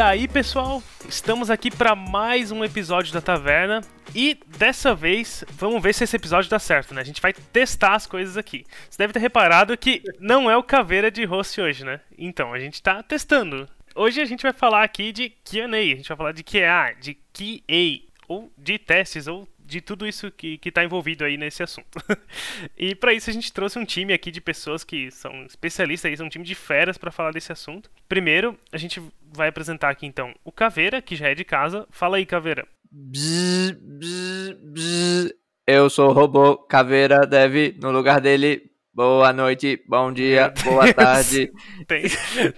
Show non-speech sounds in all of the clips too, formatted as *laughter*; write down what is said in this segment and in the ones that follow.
aí, pessoal? Estamos aqui para mais um episódio da Taverna e dessa vez vamos ver se esse episódio dá certo, né? A gente vai testar as coisas aqui. Você deve ter reparado que não é o caveira de host hoje, né? Então, a gente tá testando. Hoje a gente vai falar aqui de Q&A, a gente vai falar de QA, de QA, ou de testes, ou de tudo isso que está envolvido aí nesse assunto. *laughs* e para isso a gente trouxe um time aqui de pessoas que são especialistas, aí, são um time de feras para falar desse assunto. Primeiro, a gente vai apresentar aqui então o Caveira, que já é de casa. Fala aí, Caveira. Bzz, bzz, bzz. Eu sou o robô, Caveira deve, no lugar dele, Boa noite, bom dia, boa tarde. *laughs* Tem...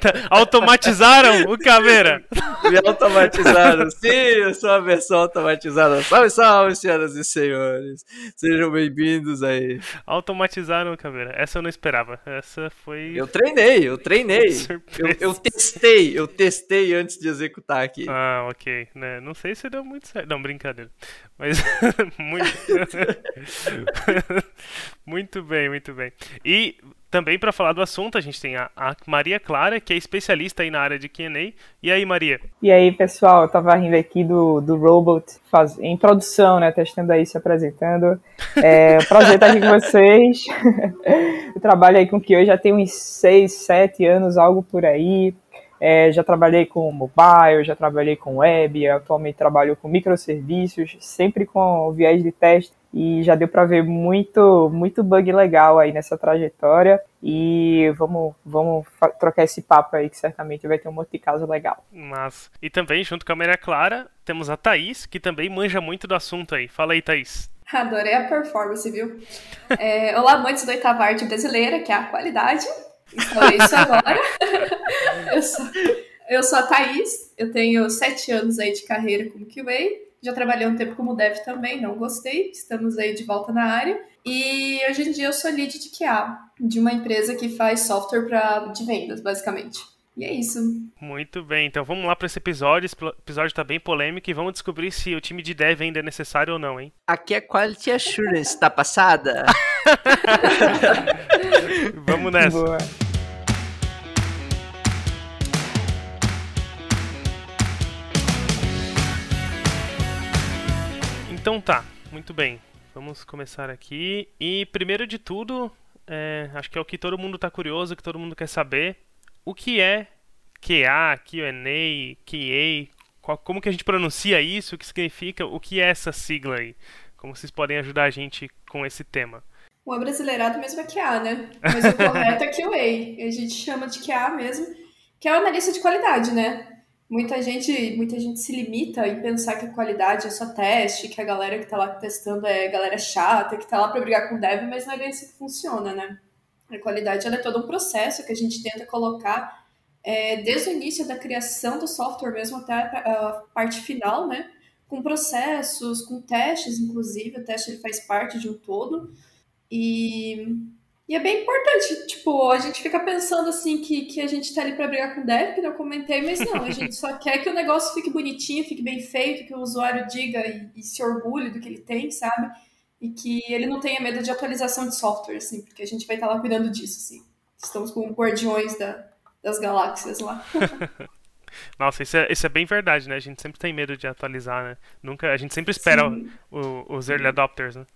Tá, automatizaram o Caveira. Me automatizaram, sim, eu sou a versão automatizada. Salve, salve, senhoras e senhores. Sejam bem-vindos aí. Automatizaram o Caveira. Essa eu não esperava. Essa foi. Eu treinei, eu treinei. *laughs* Eu, eu, testei, eu testei antes de executar aqui. Ah, ok. Né? Não sei se deu muito certo. Não, brincadeira. Mas *laughs* muito. Muito bem, muito bem. E também para falar do assunto, a gente tem a, a, Maria Clara, que é especialista aí na área de Q&A. E aí, Maria? E aí, pessoal, eu tava rindo aqui do, do Robot faz, em produção, né, testando aí, se apresentando. É um *laughs* prazer estar aqui com vocês. *laughs* eu trabalho aí com QA já tem uns 6, 7 anos, algo por aí. É, já trabalhei com mobile, já trabalhei com web, atualmente trabalho com microserviços, sempre com viés de teste e já deu para ver muito muito bug legal aí nessa trajetória e vamos vamos trocar esse papo aí que certamente vai ter um monte de caso legal. Mas e também junto com a Maria Clara temos a Thaís que também manja muito do assunto aí. Fala aí, Thaís. Adorei a performance, viu? É, olá, amantes da oitava arte brasileira, que é a qualidade. Falei isso agora. *laughs* eu, sou, eu sou a Thaís, eu tenho sete anos aí de carreira como QA. Já trabalhei um tempo como dev também, não gostei. Estamos aí de volta na área. E hoje em dia eu sou lead de QA, de uma empresa que faz software pra, de vendas, basicamente. E é isso. Muito bem, então vamos lá para esse episódio. Esse episódio tá bem polêmico e vamos descobrir se o time de dev ainda é necessário ou não, hein? *laughs* Aqui é Quality Assurance, tá passada? *laughs* vamos nessa. Boa. Então tá, muito bem. Vamos começar aqui. E primeiro de tudo, é, acho que é o que todo mundo está curioso, que todo mundo quer saber. O que é QA, Q&A, QA? como que a gente pronuncia isso? O que significa? O que é essa sigla aí? Como vocês podem ajudar a gente com esse tema? O abrasileirado mesmo é QA, né? Mas o correto é QA. A gente chama de QA mesmo, que é o analista de qualidade, né? Muita gente, muita gente se limita em pensar que a qualidade é só teste, que a galera que está lá testando é galera chata, que está lá para brigar com o dev, mas não é bem assim que funciona, né? A qualidade é todo um processo que a gente tenta colocar é, desde o início da criação do software mesmo até a parte final, né? Com processos, com testes, inclusive, o teste ele faz parte de um todo. E e é bem importante, tipo, a gente fica pensando assim que, que a gente tá ali pra brigar com o dev, que eu comentei, mas não, a gente só quer que o negócio fique bonitinho, fique bem feito, que o usuário diga e, e se orgulhe do que ele tem, sabe? E que ele não tenha medo de atualização de software, assim, porque a gente vai estar tá lá cuidando disso, assim. Estamos com guardiões da, das galáxias lá. *laughs* Nossa, isso é, isso é bem verdade, né? A gente sempre tem medo de atualizar, né? Nunca, a gente sempre espera o, o, os early adopters, né?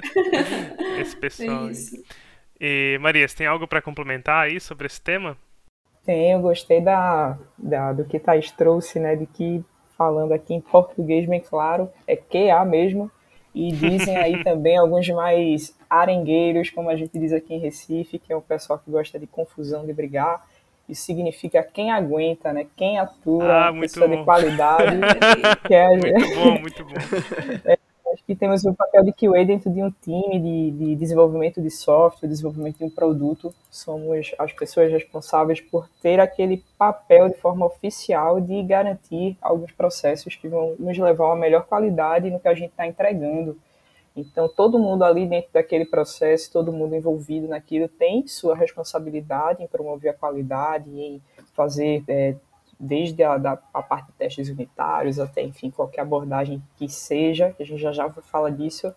*laughs* Esse pessoal. É isso. E Maria, você tem algo para complementar aí sobre esse tema? Tenho, gostei da, da, do que Thais trouxe, né? De que, falando aqui em português bem claro, é QA mesmo. E dizem aí *laughs* também alguns mais arengueiros, como a gente diz aqui em Recife, que é o pessoal que gosta de confusão, de brigar. Isso significa quem aguenta, né? Quem atua, ah, pessoa bom. de qualidade. *laughs* que é... Muito bom, muito bom. *laughs* Acho que temos o papel de QA dentro de um time de, de desenvolvimento de software, desenvolvimento de um produto. Somos as pessoas responsáveis por ter aquele papel de forma oficial de garantir alguns processos que vão nos levar a uma melhor qualidade no que a gente está entregando. Então, todo mundo ali dentro daquele processo, todo mundo envolvido naquilo, tem sua responsabilidade em promover a qualidade, em fazer é, desde a, da, a parte de testes unitários até, enfim, qualquer abordagem que seja, que a gente já já fala disso,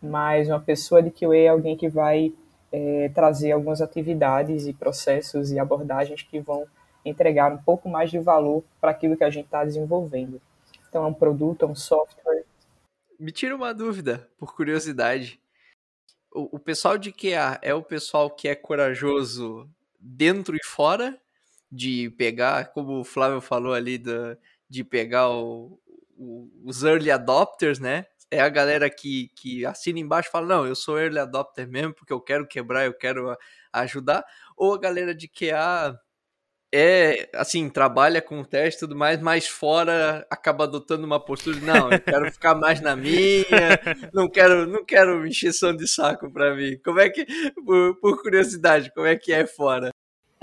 mas uma pessoa de QA é alguém que vai é, trazer algumas atividades e processos e abordagens que vão entregar um pouco mais de valor para aquilo que a gente está desenvolvendo. Então, é um produto, é um software. Me tira uma dúvida, por curiosidade. O, o pessoal de QA é o pessoal que é corajoso dentro e fora de pegar, como o Flávio falou ali, da, de pegar o, o, os early adopters, né? É a galera que, que assina embaixo e fala, não, eu sou early adopter mesmo, porque eu quero quebrar, eu quero ajudar. Ou a galera de QA é, assim, trabalha com o teste e tudo mais, mas fora acaba adotando uma postura de, não, eu quero ficar mais na minha, não quero, não quero encheção de saco pra mim. Como é que, por, por curiosidade, como é que é fora?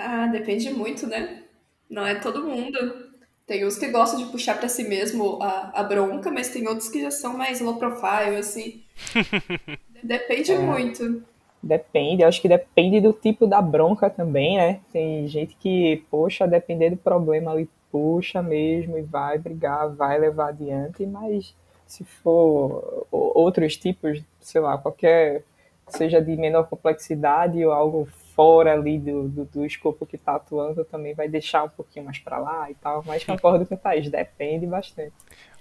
Ah, depende muito, né? Não é todo mundo. Tem uns que gostam de puxar para si mesmo a, a bronca, mas tem outros que já são mais low profile, assim. *laughs* Depende é. muito. Depende, acho que depende do tipo da bronca também, né? Tem gente que, poxa, depender do problema ali, puxa mesmo e vai brigar, vai levar adiante, mas se for outros tipos, sei lá, qualquer, seja de menor complexidade ou algo fora ali do, do, do escopo que está atuando também vai deixar um pouquinho mais para lá e tal, mas concordo com o Thaís, depende bastante.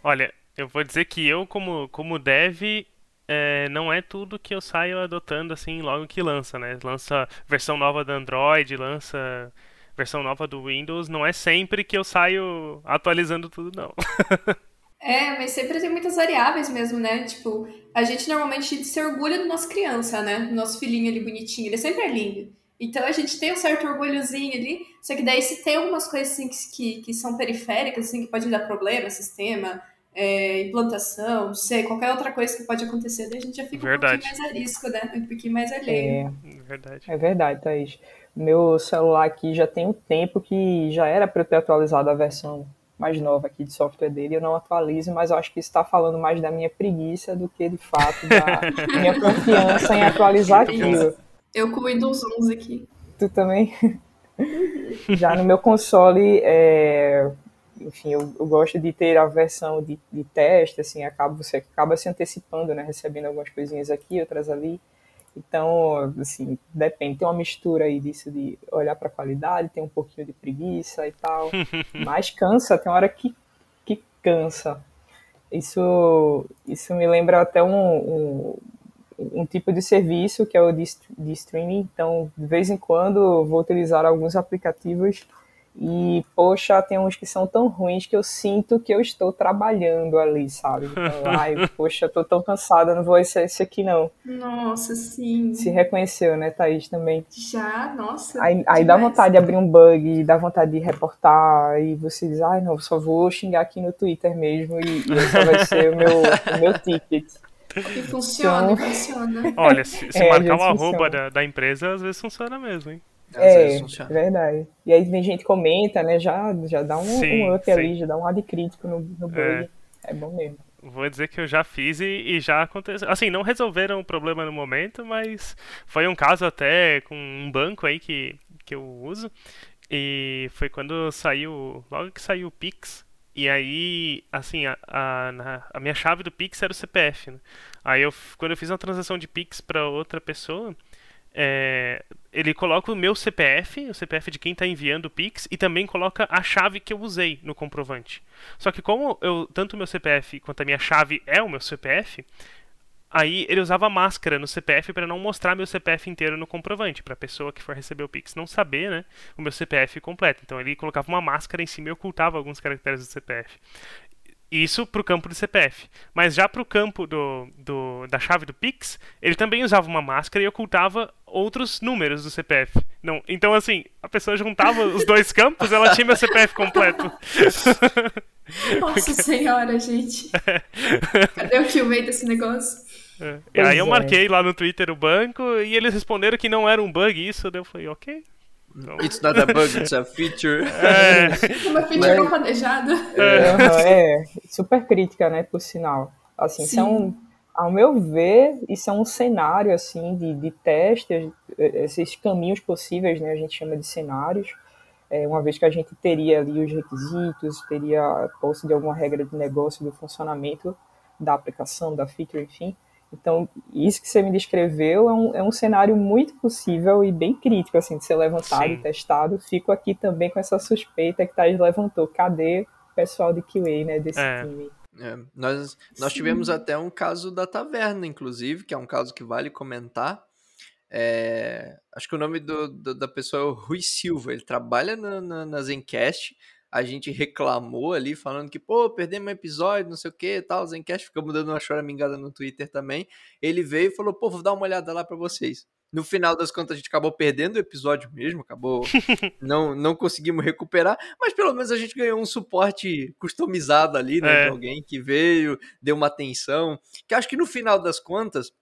Olha, eu vou dizer que eu, como, como dev, é, não é tudo que eu saio adotando assim logo que lança, né? Lança versão nova do Android, lança versão nova do Windows, não é sempre que eu saio atualizando tudo, não. *laughs* É, mas sempre tem muitas variáveis mesmo, né? Tipo, a gente normalmente se orgulha do nosso criança, né? Do nosso filhinho ali bonitinho, ele sempre é lindo. Então a gente tem um certo orgulhozinho ali, só que daí se tem algumas coisas assim que, que são periféricas, assim, que podem dar problema, sistema, é, implantação, não sei, qualquer outra coisa que pode acontecer, daí a gente já fica verdade. um pouquinho mais a risco, né? Um pouquinho mais alheio. É, verdade. É verdade, Thaís. Meu celular aqui já tem um tempo que já era para eu ter atualizado a versão mais nova aqui de software dele, eu não atualizo, mas eu acho que isso está falando mais da minha preguiça do que de fato da *laughs* minha confiança em atualizar aquilo. Eu com o Windows 11 aqui. Tu também? *laughs* Já no meu console, é, enfim, eu, eu, gosto de ter a versão de, de teste, assim, acaba, você acaba se antecipando, né, recebendo algumas coisinhas aqui, outras ali. Então, assim, depende, tem uma mistura aí disso de olhar para a qualidade, tem um pouquinho de preguiça e tal, *laughs* mas cansa, tem uma hora que, que cansa. Isso, isso me lembra até um, um um tipo de serviço que é o de, de streaming. Então, de vez em quando, vou utilizar alguns aplicativos e, poxa, tem uns que são tão ruins que eu sinto que eu estou trabalhando ali, sabe? Então, *laughs* ai, poxa, tô tão cansada, não vou esse, esse aqui não. Nossa, sim. Se reconheceu, né, Thaís, também? Já, nossa. Aí, aí dá vontade de abrir um bug, dá vontade de reportar, e você diz, ai, não, só vou xingar aqui no Twitter mesmo, e, e esse vai ser o meu, o meu ticket. E funciona, então... funciona. Olha, se, se é, marcar o arroba da, da, empresa, às vezes funciona mesmo, hein? É, é verdade. E aí vem gente comenta, né? Já, já dá um, sim, um up sim. ali, já dá um ad crítico no, no bug. É. é bom mesmo. Vou dizer que eu já fiz e, e, já aconteceu. Assim, não resolveram o problema no momento, mas foi um caso até com um banco aí que, que eu uso. E foi quando saiu. Logo que saiu o Pix, e aí, assim, a, a, a, minha chave do Pix era o CPF. Né? Aí, eu, quando eu fiz uma transação de Pix para outra pessoa, é, ele coloca o meu CPF, o CPF de quem está enviando o Pix, e também coloca a chave que eu usei no comprovante. Só que como eu, tanto o meu CPF quanto a minha chave é o meu CPF, Aí ele usava máscara no CPF para não mostrar meu CPF inteiro no comprovante, para a pessoa que for receber o Pix não saber, né, o meu CPF completo. Então ele colocava uma máscara em cima e ocultava alguns caracteres do CPF. Isso para o campo do CPF. Mas já para o campo do, do, da chave do Pix, ele também usava uma máscara e ocultava outros números do CPF. Não, então, assim, a pessoa juntava os dois campos ela tinha meu CPF completo. *laughs* *laughs* Nossa senhora, gente. *laughs* Cadê o que meio desse negócio? É. Aí eu é. marquei lá no Twitter o banco e eles responderam que não era um bug isso, daí eu falei, ok. Então... It's not a bug, it's a *laughs* feature. É. Uma feature não planejada. É. é, super crítica, né, por sinal. Assim, Sim. são, ao meu ver, isso é um cenário, assim, de, de testes, esses caminhos possíveis, né, a gente chama de cenários, é, uma vez que a gente teria ali os requisitos, teria a posse de alguma regra de negócio do funcionamento da aplicação, da feature, enfim, Então, isso que você me descreveu é um, é um cenário muito possível e bem crítico, assim, de ser levantado Sim. e testado. Fico aqui também com essa suspeita que Thais levantou. Cadê o pessoal de QA, né, desse é. time? É, nós, nós tivemos até um caso da taverna, inclusive, que é um caso que vale comentar. É, acho que o nome do, do, da pessoa é o Rui Silva. Ele trabalha na, na, na Zencast a gente reclamou ali, falando que, pô, perdemos um episódio, não sei o que tal. Zencast ficamos dando uma choramingada no Twitter também. Ele veio e falou, pô, vou dar uma olhada lá para vocês. No final das contas, a gente acabou perdendo o episódio mesmo, acabou. *laughs* não, não conseguimos recuperar, mas pelo menos a gente ganhou um suporte customizado ali, né? É. De alguém que veio, deu uma atenção. Que acho que no final das contas,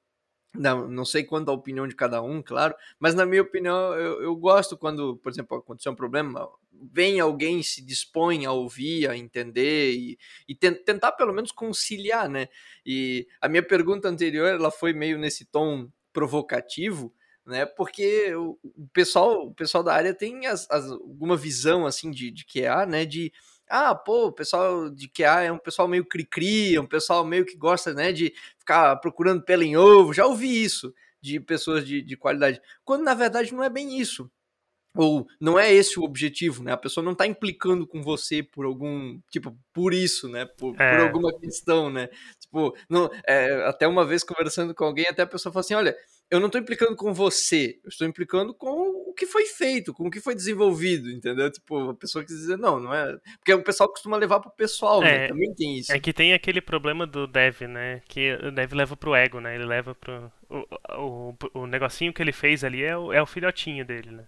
não, não sei quanto a opinião de cada um, claro, mas na minha opinião, eu, eu gosto quando, por exemplo, aconteceu um problema, vem alguém se dispõe a ouvir, a entender e, e tentar pelo menos conciliar, né? E a minha pergunta anterior, ela foi meio nesse tom provocativo, né? Porque o, pessoal, o pessoal da área tem as, as, alguma visão assim de, de QA, né? De ah, pô, o pessoal de QA é um pessoal meio cri-cri, é um pessoal meio que gosta, né, de ficar procurando pelo em ovo. Já ouvi isso de pessoas de, de qualidade. Quando na verdade não é bem isso ou não é esse o objetivo, né? A pessoa não está implicando com você por algum, tipo, por isso, né? Por, é. por alguma questão, né? Tipo, não, é, até uma vez conversando com alguém, até a pessoa falou assim, olha, eu não estou implicando com você, eu estou implicando com o que foi feito, com o que foi desenvolvido, entendeu? Tipo, a pessoa quis dizer, não, não é. Porque o pessoal costuma levar pro pessoal, né? é, né? Também tem isso. É que tem aquele problema do dev, né? Que o dev leva pro ego, né? Ele leva pro. O, o, o negocinho que ele fez ali é o, é o filhotinho dele, né?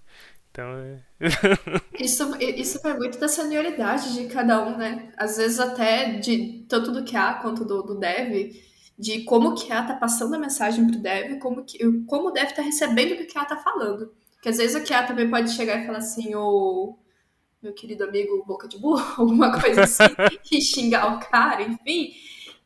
Então é. *laughs* isso, isso vai muito da senioridade de cada um, né? Às vezes até de tanto do QA quanto do, do dev, de como o QA tá passando a mensagem pro dev, como, que, como o dev tá recebendo o que QA tá falando. Porque às vezes o QA também pode chegar e falar assim, ô meu querido amigo boca de burro, *laughs* alguma coisa assim, e xingar o cara, enfim.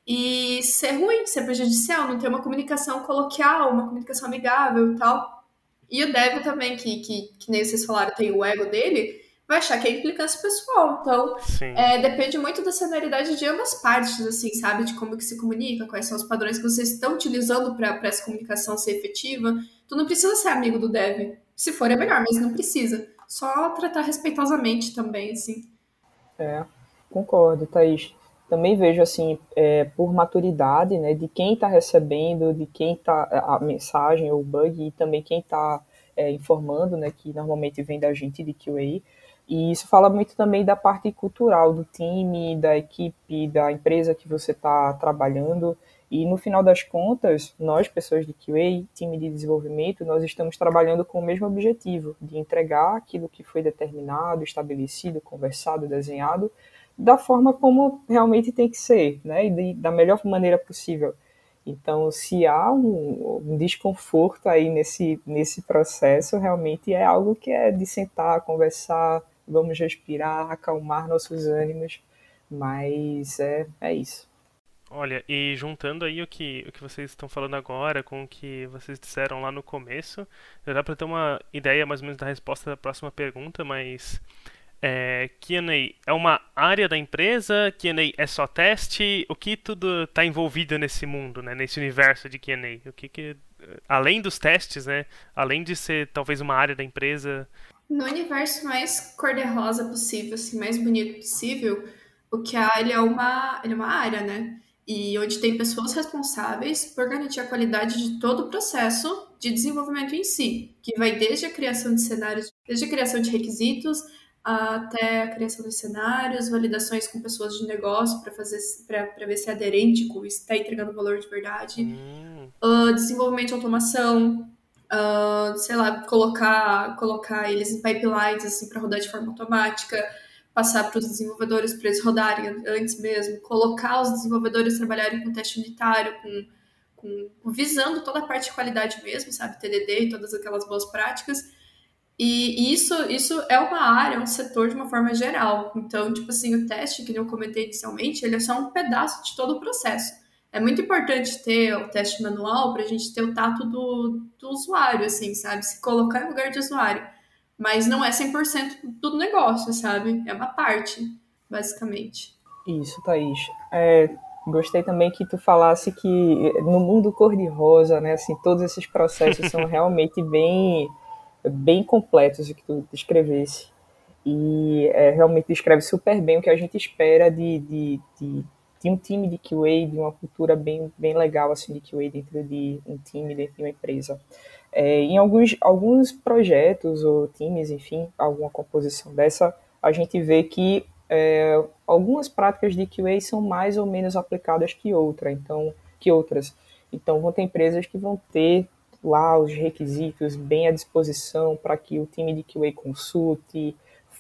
E ser ruim, ser prejudicial, não ter uma comunicação coloquial, uma comunicação amigável e tal. E o Dev também, que, que, que nem vocês falaram, tem o ego dele, vai achar que é implicância pessoal. Então, é, depende muito da sonoridade de ambas partes, assim, sabe? De como que se comunica, quais são os padrões que vocês estão utilizando para essa comunicação ser efetiva. Tu não precisa ser amigo do dev. Se for, é melhor, mas não precisa. Só tratar respeitosamente também, assim. É, concordo, Thaís também vejo assim é, por maturidade né de quem está recebendo de quem está a mensagem ou bug e também quem está é, informando né que normalmente vem da gente de QA e isso fala muito também da parte cultural do time da equipe da empresa que você está trabalhando e no final das contas nós pessoas de QA time de desenvolvimento nós estamos trabalhando com o mesmo objetivo de entregar aquilo que foi determinado estabelecido conversado desenhado da forma como realmente tem que ser, né? E de, da melhor maneira possível. Então, se há um, um, desconforto aí nesse, nesse processo, realmente é algo que é de sentar, conversar, vamos respirar, acalmar nossos ânimos, mas é, é isso. Olha, e juntando aí o que, o que vocês estão falando agora com o que vocês disseram lá no começo, já dá para ter uma ideia mais ou menos da resposta da próxima pergunta, mas é, Q&A é uma área da empresa? Q&A é só teste? O que tudo está envolvido nesse mundo, né? Nesse universo de Q&A? O que, que além dos testes, né? Além de ser talvez uma área da empresa? No universo mais cor-de-rosa possível, assim, mais bonito possível, o QA ele é uma, ele é uma área, né? E onde tem pessoas responsáveis por garantir a qualidade de todo o processo de desenvolvimento em si, que vai desde a criação de cenários, desde a criação de requisitos, até a criação dos cenários, validações com pessoas de negócio para fazer para ver se é aderente com está entregando valor de verdade, hum. uh, desenvolvimento de automação, uh, sei lá, colocar colocar eles em pipelines assim para rodar de forma automática, passar para os desenvolvedores para eles rodarem antes mesmo, colocar os desenvolvedores trabalharem com teste unitário, com, com visando toda a parte de qualidade mesmo, sabe, TDD e todas aquelas boas práticas e isso, isso é uma área, um setor de uma forma geral. Então, tipo assim, o teste, que eu comentei inicialmente, ele é só um pedaço de todo o processo. É muito importante ter o teste manual para a gente ter o tato do, do usuário, assim, sabe? Se colocar em lugar de usuário. Mas não é 100% do negócio, sabe? É uma parte, basicamente. Isso, Thaís. É, Gostei também que tu falasse que no mundo cor-de-rosa, né, assim, todos esses processos são *laughs* realmente bem, bem completos o que tu descrevesse. E é, realmente descreve super bem o que a gente espera de, de, de, de, um time de QA, de uma cultura bem, bem legal assim, de QA dentro de um time, dentro de uma empresa. É, em alguns, alguns projetos ou times, enfim, alguma composição dessa, a gente vê que é, algumas práticas de QA são mais ou menos aplicadas que, outra, então, que outras. Então, vão ter empresas que vão ter lá os requisitos bem à disposição para que o time de QA consulte,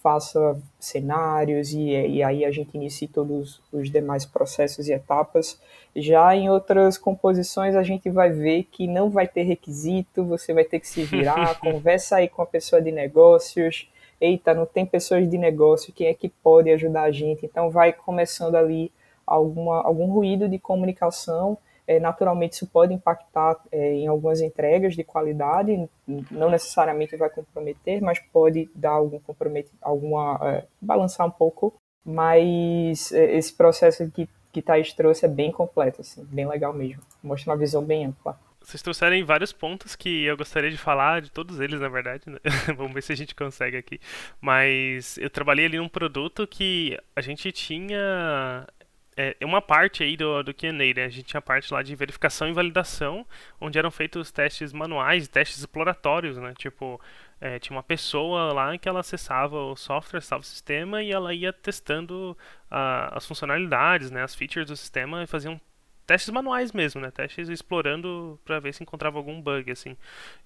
faça cenários e, e, aí a gente inicie todos os demais processos e etapas. Já em outras composições a gente vai ver que não vai ter requisito, você vai ter que se virar, *laughs* conversa aí com a pessoa de negócios, eita, não tem pessoas de negócio, quem é que pode ajudar a gente? Então vai começando ali alguma, algum ruído de comunicação. É, naturalmente isso pode impactar é, em algumas entregas de qualidade, não necessariamente vai comprometer, mas pode dar algum comprometimento, alguma é, balançar um pouco. Mas é, esse processo que que Thais trouxe é bem completo, assim, bem legal mesmo. Mostra uma visão bem ampla. Vocês trouxeram vários pontos que eu gostaria de falar, de todos eles, na verdade. Né? *laughs* Vamos ver se a gente consegue aqui. Mas eu trabalhei ali num produto que a gente tinha é, uma parte aí do, do Q&A, né? A gente tinha a parte lá de verificação e validação, onde eram feitos testes manuais, testes exploratórios, né? Tipo, é, tinha uma pessoa lá que ela acessava o software, acessava o sistema e ela ia testando a, as funcionalidades, né? As features do sistema e faziam testes manuais mesmo, né? Testes explorando para ver se encontrava algum bug, assim.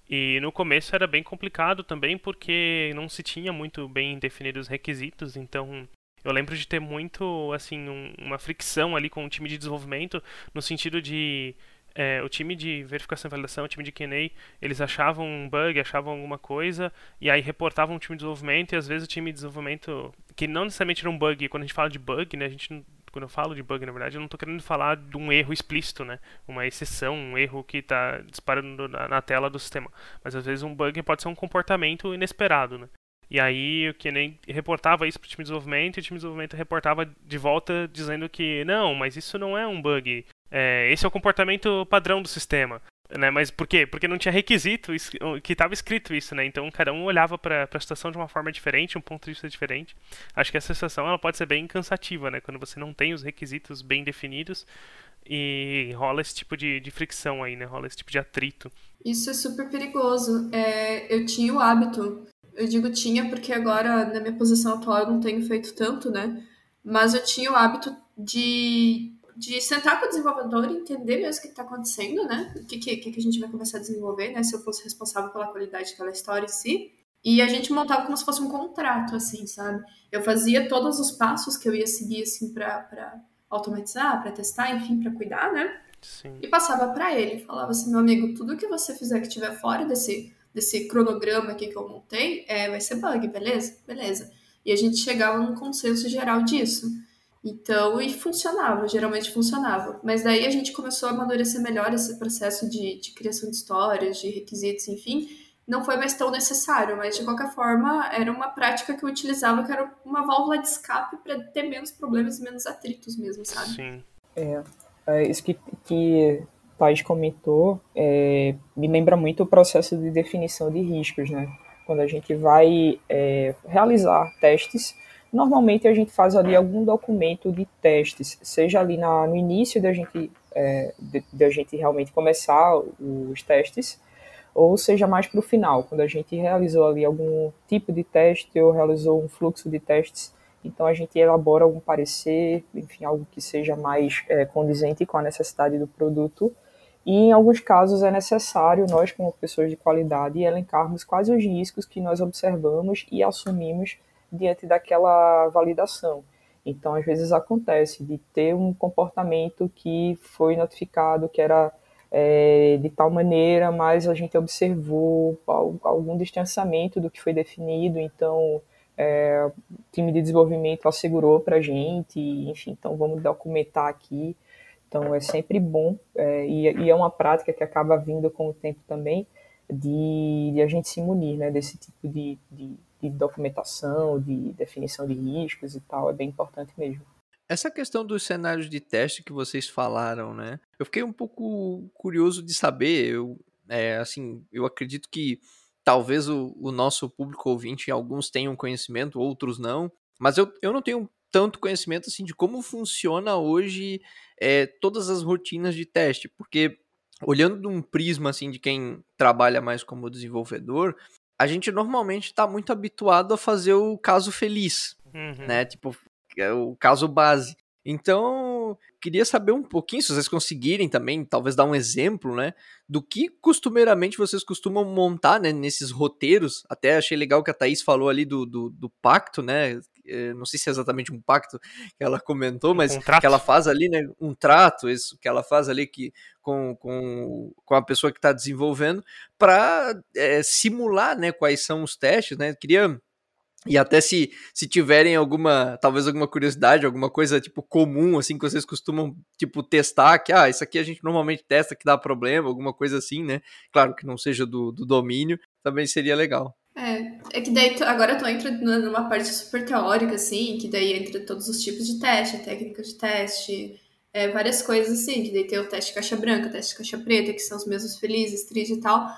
E no começo era bem complicado também porque não se tinha muito bem definidos os requisitos, então eu lembro de ter muito, assim, um, uma fricção ali com o time de desenvolvimento no sentido de é, o time de verificação e validação, o time de QA, eles achavam um bug, achavam alguma coisa, e aí reportavam o time de desenvolvimento, e às vezes o time de desenvolvimento, que não necessariamente era um bug, quando a gente fala de bug, né, a gente quando eu falo de bug, na verdade, eu não estou querendo falar de um erro explícito, né? Uma exceção, um erro que está disparando na, na, tela do sistema. Mas às vezes um bug pode ser um comportamento inesperado, né? E aí o que nem reportava isso para o time de desenvolvimento e o time de desenvolvimento reportava de volta dizendo que não, mas isso não é um bug. É, esse é o comportamento padrão do sistema. Né? Mas por quê? Porque não tinha requisito que estava escrito isso, né? Então cada um olhava para a situação de uma forma diferente, um ponto de vista diferente. Acho que essa situação ela pode ser bem cansativa, né? Quando você não tem os requisitos bem definidos e rola esse tipo de, de fricção aí, né? Rola esse tipo de atrito. Isso é super perigoso. É, eu tinha o hábito, eu digo tinha porque agora na minha posição atual eu não tenho feito tanto, né? Mas eu tinha o hábito de de sentar com o desenvolvedor e entender mesmo o que está acontecendo, né? O que, que, que a gente vai começar a desenvolver, né? Se eu fosse responsável pela qualidade daquela história em si. E a gente montava como se fosse um contrato, assim, sabe? Eu fazia todos os passos que eu ia seguir, assim, para automatizar, para testar, enfim, para cuidar, né? Sim. E passava para ele, falava assim, meu amigo, tudo que você fizer que estiver fora desse, desse cronograma aqui que eu montei, é, vai ser bug, beleza? Beleza. E a gente chegava num consenso geral disso. Então, e funcionava, geralmente funcionava. Mas daí a gente começou a amadurecer melhor esse processo de, de criação de histórias, de requisitos, enfim. Não foi mais tão necessário, mas de qualquer forma era uma prática que eu utilizava que era uma válvula de escape para ter menos problemas e menos atritos mesmo, sabe? Sim. É, é isso que, que Thais comentou é, me lembra muito o processo de definição de riscos, né? Quando a gente vai é, realizar testes, Normalmente a gente faz ali algum documento de testes, seja ali na, no início da gente, é, de, de, gente realmente começar os testes, ou seja mais para o final, quando a gente realizou ali algum tipo de teste ou realizou um fluxo de testes, então a gente elabora algum parecer, enfim, algo que seja mais é, condizente com a necessidade do produto. E em alguns casos é necessário nós, como pessoas de qualidade, elencarmos quais os riscos que nós observamos e assumimos diante daquela validação. Então, às vezes acontece de ter um comportamento que foi notificado que era é, de tal maneira, mas a gente observou algum distanciamento do que foi definido, então é, o time de desenvolvimento assegurou para a gente, enfim, então vamos documentar aqui. Então é sempre bom é, e, e, é uma prática que acaba vindo com o tempo também de, de a gente se munir né, desse tipo de, de de documentação, de definição de riscos e tal, é bem importante mesmo. Essa questão dos cenários de teste que vocês falaram, né? Eu fiquei um pouco curioso de saber. Eu, é, assim, eu acredito que talvez o, o, nosso público ouvinte, alguns tenham conhecimento, outros não. Mas eu, eu não tenho tanto conhecimento assim de como funciona hoje é, todas as rotinas de teste, porque olhando de um prisma assim de quem trabalha mais como desenvolvedor, a gente normalmente está muito habituado a fazer o caso feliz, uhum. né? Tipo, é o caso base. Então, queria saber um pouquinho, se vocês conseguirem também, talvez dar um exemplo, né, do que costumeiramente vocês costumam montar, né, nesses roteiros. Até achei legal que a Thaís falou ali do, do, do pacto, né, não sei se é exatamente um pacto que ela comentou, mas um que ela faz ali, né, um trato, isso que ela faz ali que, com, com, com a pessoa que está desenvolvendo, para é, simular, né, quais são os testes, né, queria e até se, se tiverem alguma, talvez alguma curiosidade, alguma coisa tipo comum, assim, que vocês costumam, tipo, testar, que, ah, isso aqui a gente normalmente testa que dá problema, alguma coisa assim, né? Claro que não seja do, do domínio, também seria legal. É, é que daí agora tu entra numa parte super teórica, assim, que daí entra todos os tipos de teste, técnicas de teste, é, várias coisas assim, que daí tem o teste caixa branca, teste caixa preta, que são os mesmos felizes, tristes e tal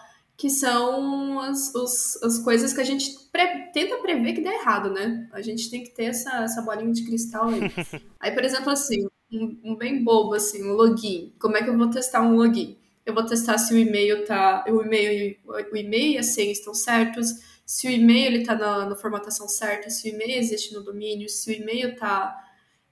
que são as, os, as coisas que a gente pre tenta prever que dá errado, né? A gente tem que ter essa, essa bolinha de cristal aí. *laughs* aí, por exemplo, assim, um, um, bem bobo, assim, um login. Como é que eu vou testar um login? Eu vou testar se o e-mail tá. O e-mail, o e-mail e a senha estão certos, se o e-mail está na, na, formatação certa, se o e-mail existe no domínio, se o e-mail está.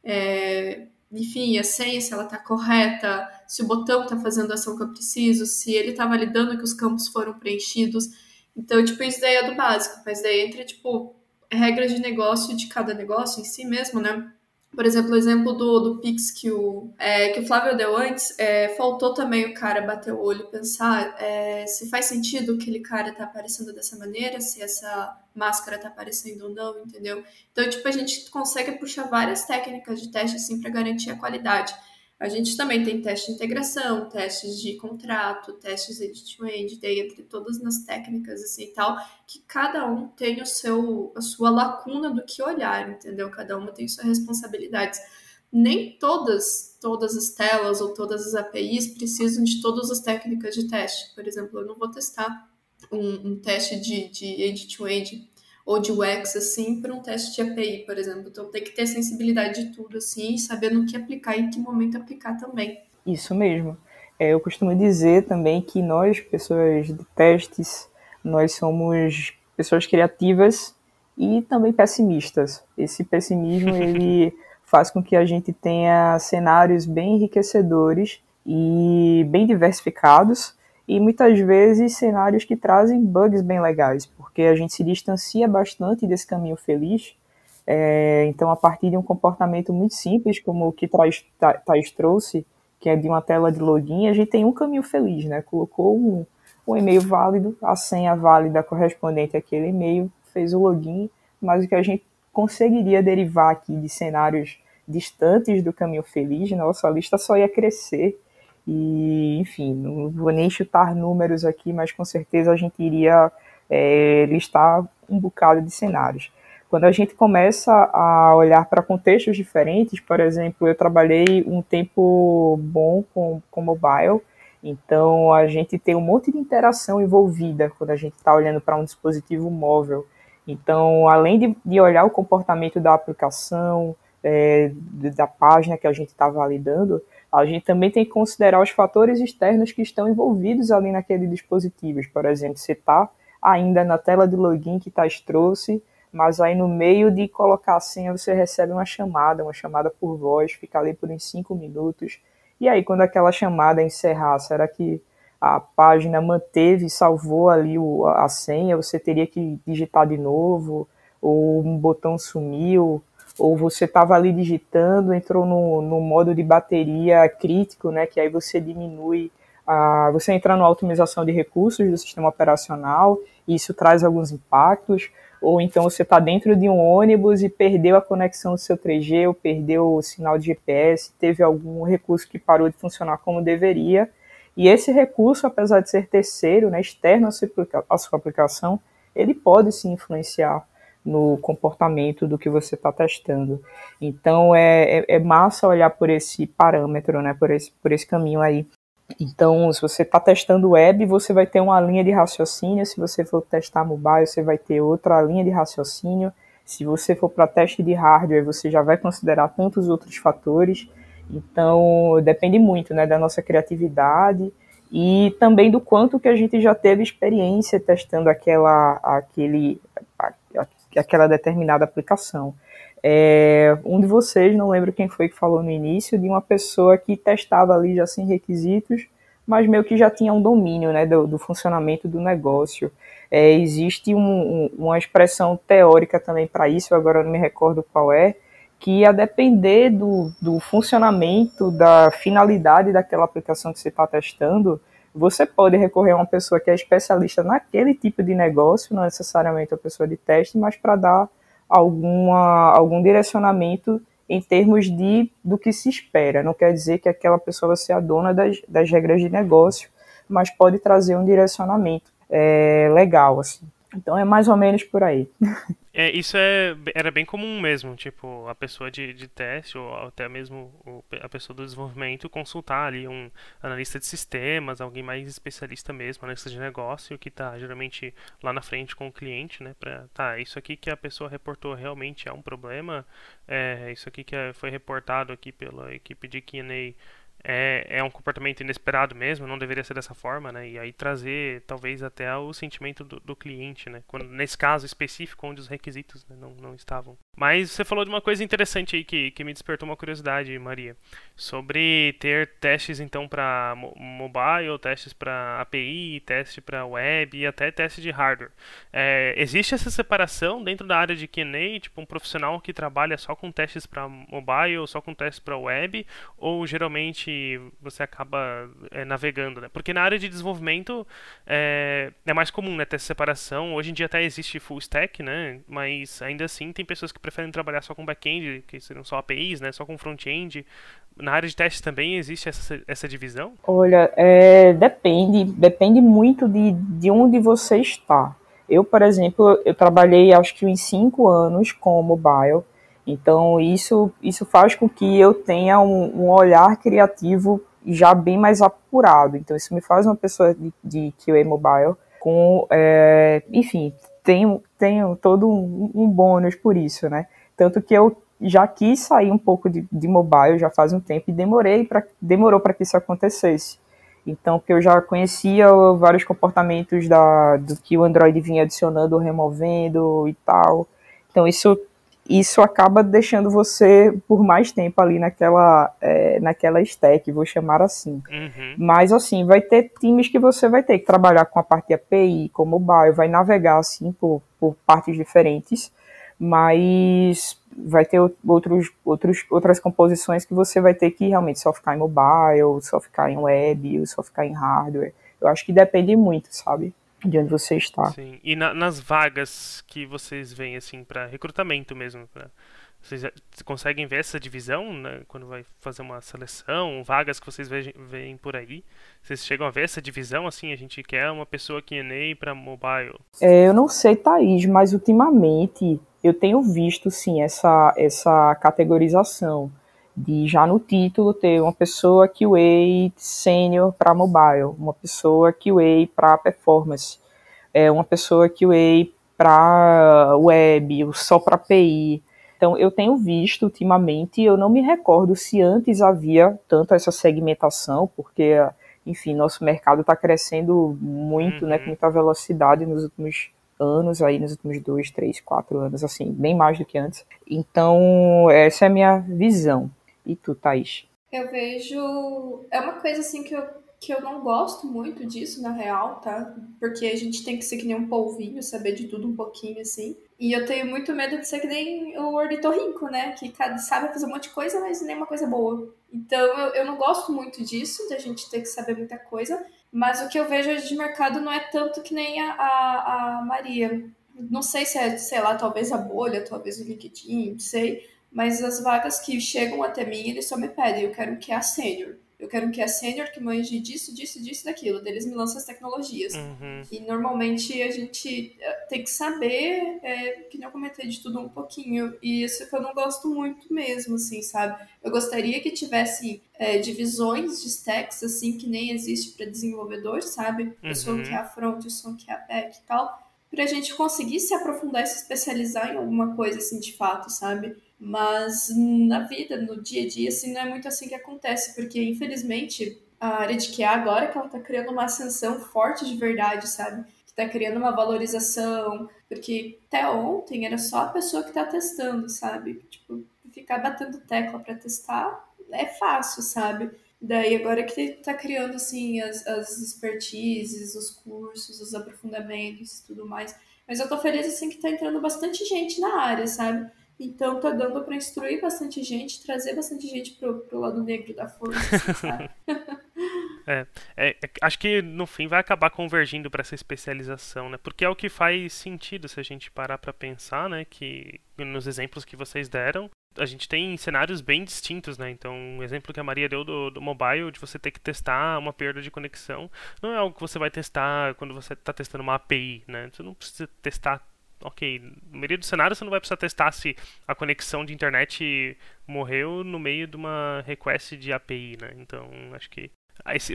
É, enfim, a senha, se ela está correta, se o botão está fazendo a ação que eu preciso, se ele está validando que os campos foram preenchidos. Então, tipo, isso daí é do básico, mas daí entra, tipo, regras de negócio de cada negócio em si mesmo, né? Por exemplo, o exemplo do, do Pix que o, é, que o Flávio deu antes, é, faltou também o cara bater o olho e pensar é, se faz sentido aquele cara tá aparecendo dessa maneira, se essa máscara tá aparecendo ou não, entendeu? Então, tipo, a gente consegue puxar várias técnicas de teste, assim, para garantir a qualidade. A gente também tem teste de integração, testes de contrato, testes end-to-end, daí entre todas as técnicas assim e tal, que cada um tem o seu, a sua lacuna do que olhar, entendeu? Cada uma tem suas responsabilidades. Nem todas, todas as telas ou todas as APIs precisam de todas as técnicas de teste. Por exemplo, eu não vou testar um, um teste de, end-to-end ou de UX, assim, para um teste de API, por exemplo. Então tem que ter sensibilidade de tudo, assim, e saber no que aplicar e em que momento aplicar também. Isso mesmo. É, eu costumo dizer também que nós, pessoas de testes, nós somos pessoas criativas e também pessimistas. Esse pessimismo, *laughs* ele faz com que a gente tenha cenários bem enriquecedores e bem diversificados, e muitas vezes cenários que trazem bugs bem legais, porque a gente se distancia bastante desse caminho feliz. É, então, a partir de um comportamento muito simples, como o que Thais, Thais trouxe, que é de uma tela de login, a gente tem um caminho feliz, né? Colocou um, um e-mail válido, a senha válida correspondente àquele e-mail, fez o login, mas o que a gente conseguiria derivar aqui de cenários distantes do caminho feliz, nossa lista só ia crescer e, enfim, não vou nem chutar números aqui, mas com certeza a gente iria é, listar um bocado de cenários. Quando a gente começa a olhar para contextos diferentes, por exemplo, eu trabalhei um tempo bom com, com mobile, então a gente tem um monte de interação envolvida quando a gente está olhando para um dispositivo móvel. Então, além de, de olhar o comportamento da aplicação, é, da página que a gente está validando, a gente também tem que considerar os fatores externos que estão envolvidos ali naquele dispositivo. Por exemplo, você está ainda na tela de login que Thais trouxe, mas aí no meio de colocar a senha você recebe uma chamada, uma chamada por voz, fica ali por uns 5 minutos. E aí, quando aquela chamada encerrar, será que a página manteve salvou ali o, a senha? Você teria que digitar de novo? Ou um botão sumiu? Ou você estava ali digitando, entrou no, no modo de bateria crítico, né, que aí você diminui, a, você entra na otimização de recursos do sistema operacional, e isso traz alguns impactos, ou então você está dentro de um ônibus e perdeu a conexão do seu 3G, ou perdeu o sinal de GPS, teve algum recurso que parou de funcionar como deveria, e esse recurso, apesar de ser terceiro, né, externo à sua aplicação, ele pode se influenciar no comportamento do que você está testando. Então é, é, é, massa olhar por esse parâmetro, né, por esse, por esse caminho aí. Então, se você está testando web, você vai ter uma linha de raciocínio. Se você for testar mobile, você vai ter outra linha de raciocínio. Se você for para teste de hardware, você já vai considerar tantos outros fatores. Então, depende muito né, da nossa criatividade e também do quanto que a gente já teve experiência testando aquela, aquele, aquela determinada aplicação. É, um de vocês, não lembro quem foi que falou no início, de uma pessoa que testava ali já sem requisitos, mas meio que já tinha um domínio né, do, do funcionamento do negócio. É, existe um, um, uma expressão teórica também para isso, agora não me recordo qual é, que a depender do, do funcionamento, da finalidade daquela aplicação que você está testando, você pode recorrer a uma pessoa que é especialista naquele tipo de negócio, não necessariamente a pessoa de teste, mas para dar alguma, algum direcionamento em termos de do que se espera. Não quer dizer que aquela pessoa vai ser a dona das, das regras de negócio, mas pode trazer um direcionamento é, legal, assim. Então é mais ou menos por aí. *laughs* É, isso é, era bem comum mesmo, tipo, a pessoa de, de teste ou até mesmo o, a pessoa do desenvolvimento consultar ali um analista de sistemas, alguém mais especialista mesmo, analista de negócio, que está geralmente lá na frente com o cliente, né, para tá, isso aqui que a pessoa reportou realmente é um problema, é, isso aqui que é, foi reportado aqui pela equipe de Q&A é, é um comportamento inesperado mesmo, não deveria ser dessa forma, né? E aí trazer talvez até o sentimento do, do cliente, né? Quando, nesse caso específico, onde os requisitos né, não, não estavam. Mas você falou de uma coisa interessante aí que, que me despertou uma curiosidade, Maria, sobre ter testes então para mobile, testes para API, teste para web e até teste de hardware. É, existe essa separação dentro da área de QA, tipo um profissional que trabalha só com testes para mobile, só com testes para web, ou geralmente você acaba é, navegando, né? Porque na área de desenvolvimento é, é, mais comum, né, ter essa separação. Hoje em dia até existe full stack, né? Mas ainda assim tem pessoas que preferem trabalhar só com back-end, que seriam só APIs, né? Só com front-end. Na área de testes também existe essa, essa divisão? Olha, é, depende, depende muito de, de onde você está. Eu, por exemplo, eu trabalhei acho que uns cinco anos com mobile então, isso, isso faz com que eu tenha um, um olhar criativo já bem mais apurado. Então, isso me faz uma pessoa de, de QA mobile com, é, enfim, tenho, tenho todo um, um, bônus por isso, né? Tanto que eu já quis sair um pouco de, de mobile já faz um tempo e demorei pra, demorou para que isso acontecesse. Então, porque eu já conhecia vários comportamentos da, do que o Android vinha adicionando, removendo e tal. Então, isso isso acaba deixando você por mais tempo ali naquela, é, naquela stack, vou chamar assim. Uhum. Mas assim, vai ter times que você vai ter que trabalhar com a parte de API, com mobile, vai navegar assim por, por partes diferentes, mas vai ter outros, outros, outras composições que você vai ter que realmente só ficar em mobile, só ficar em web, só ficar em hardware. Eu acho que depende muito, sabe? De onde você está. Sim. E na, nas vagas que vocês veem assim para recrutamento mesmo, pra, vocês conseguem ver essa divisão né, quando vai fazer uma seleção, vagas que vocês veem por aí? Vocês chegam a ver essa divisão assim? A gente quer uma pessoa que é para mobile? É, eu não sei, Thaís, mas ultimamente eu tenho visto sim essa essa categorização de já no título ter uma pessoa QA sênior para mobile, uma pessoa QA para performance, é, uma pessoa QA para web, só para API. Então, eu tenho visto ultimamente, eu não me recordo se antes havia tanto essa segmentação, porque, enfim, nosso mercado está crescendo muito, uhum. né, com uhum. muita velocidade nos últimos anos, aí nos últimos dois, três, quatro anos, assim, bem mais do que antes. Então, essa é a minha visão. E tu, Thaís? Eu vejo. É uma coisa assim que eu, que eu não gosto muito disso, na real, tá? Porque a gente tem que ser que nem um polvinho, saber de tudo um pouquinho, assim. E eu tenho muito medo de ser que nem o ornitorrinco, né? Que sabe fazer um monte de coisa, mas nem uma coisa boa. Então eu, eu não gosto muito disso, de a gente ter que saber muita coisa. Mas o que eu vejo hoje de mercado não é tanto que nem a, a, a Maria. Não sei se é, sei lá, talvez a bolha, talvez o LinkedIn, não sei. Mas as vagas que chegam até mim, eles só me pedem, eu quero um QA sênior. Eu quero um QA sênior que manje disso, disso, disso, daquilo. Eles me lançam as tecnologias. Uhum. E normalmente a gente eh, tem que saber, é, que nem eu comentei de tudo um pouquinho. E isso que eu não gosto muito mesmo, assim, sabe? Eu gostaria que tivesse é, divisões de stacks, assim, que nem existe para desenvolvedor, sabe? Eu sou um Uhum. QA front, eu sou um QA back e tal. Pra gente conseguir se aprofundar e se especializar em alguma coisa, assim, de fato, sabe? Mas na vida, no dia a dia, assim, não é muito assim que acontece, porque infelizmente a área de QA agora que ela tá criando uma ascensão forte de verdade, sabe? Que tá criando uma valorização, porque até ontem era só a pessoa que tá testando, sabe? Tipo, ficar batendo tecla para testar é fácil, sabe? Daí agora que tá criando assim as, as expertises, os cursos, os aprofundamentos e tudo mais. Mas eu tô feliz assim que tá entrando bastante gente na área, sabe? Então tá dando para instruir bastante gente, trazer bastante gente pro, pro lado negro da força, assim, *laughs* sabe? É, é, acho que no fim vai acabar convergindo para essa especialização, né? Porque é o que faz sentido se a gente parar para pensar, né? Que nos exemplos que vocês deram, a gente tem cenários bem distintos, né? Então, um exemplo que a Maria deu do, do mobile, de você ter que testar uma perda de conexão, não é algo que você vai testar quando você está testando uma API, né? Você não precisa testar ok, na maioria dos cenários você não vai precisar testar se a conexão de internet morreu no meio de uma request de API, né? Então, acho que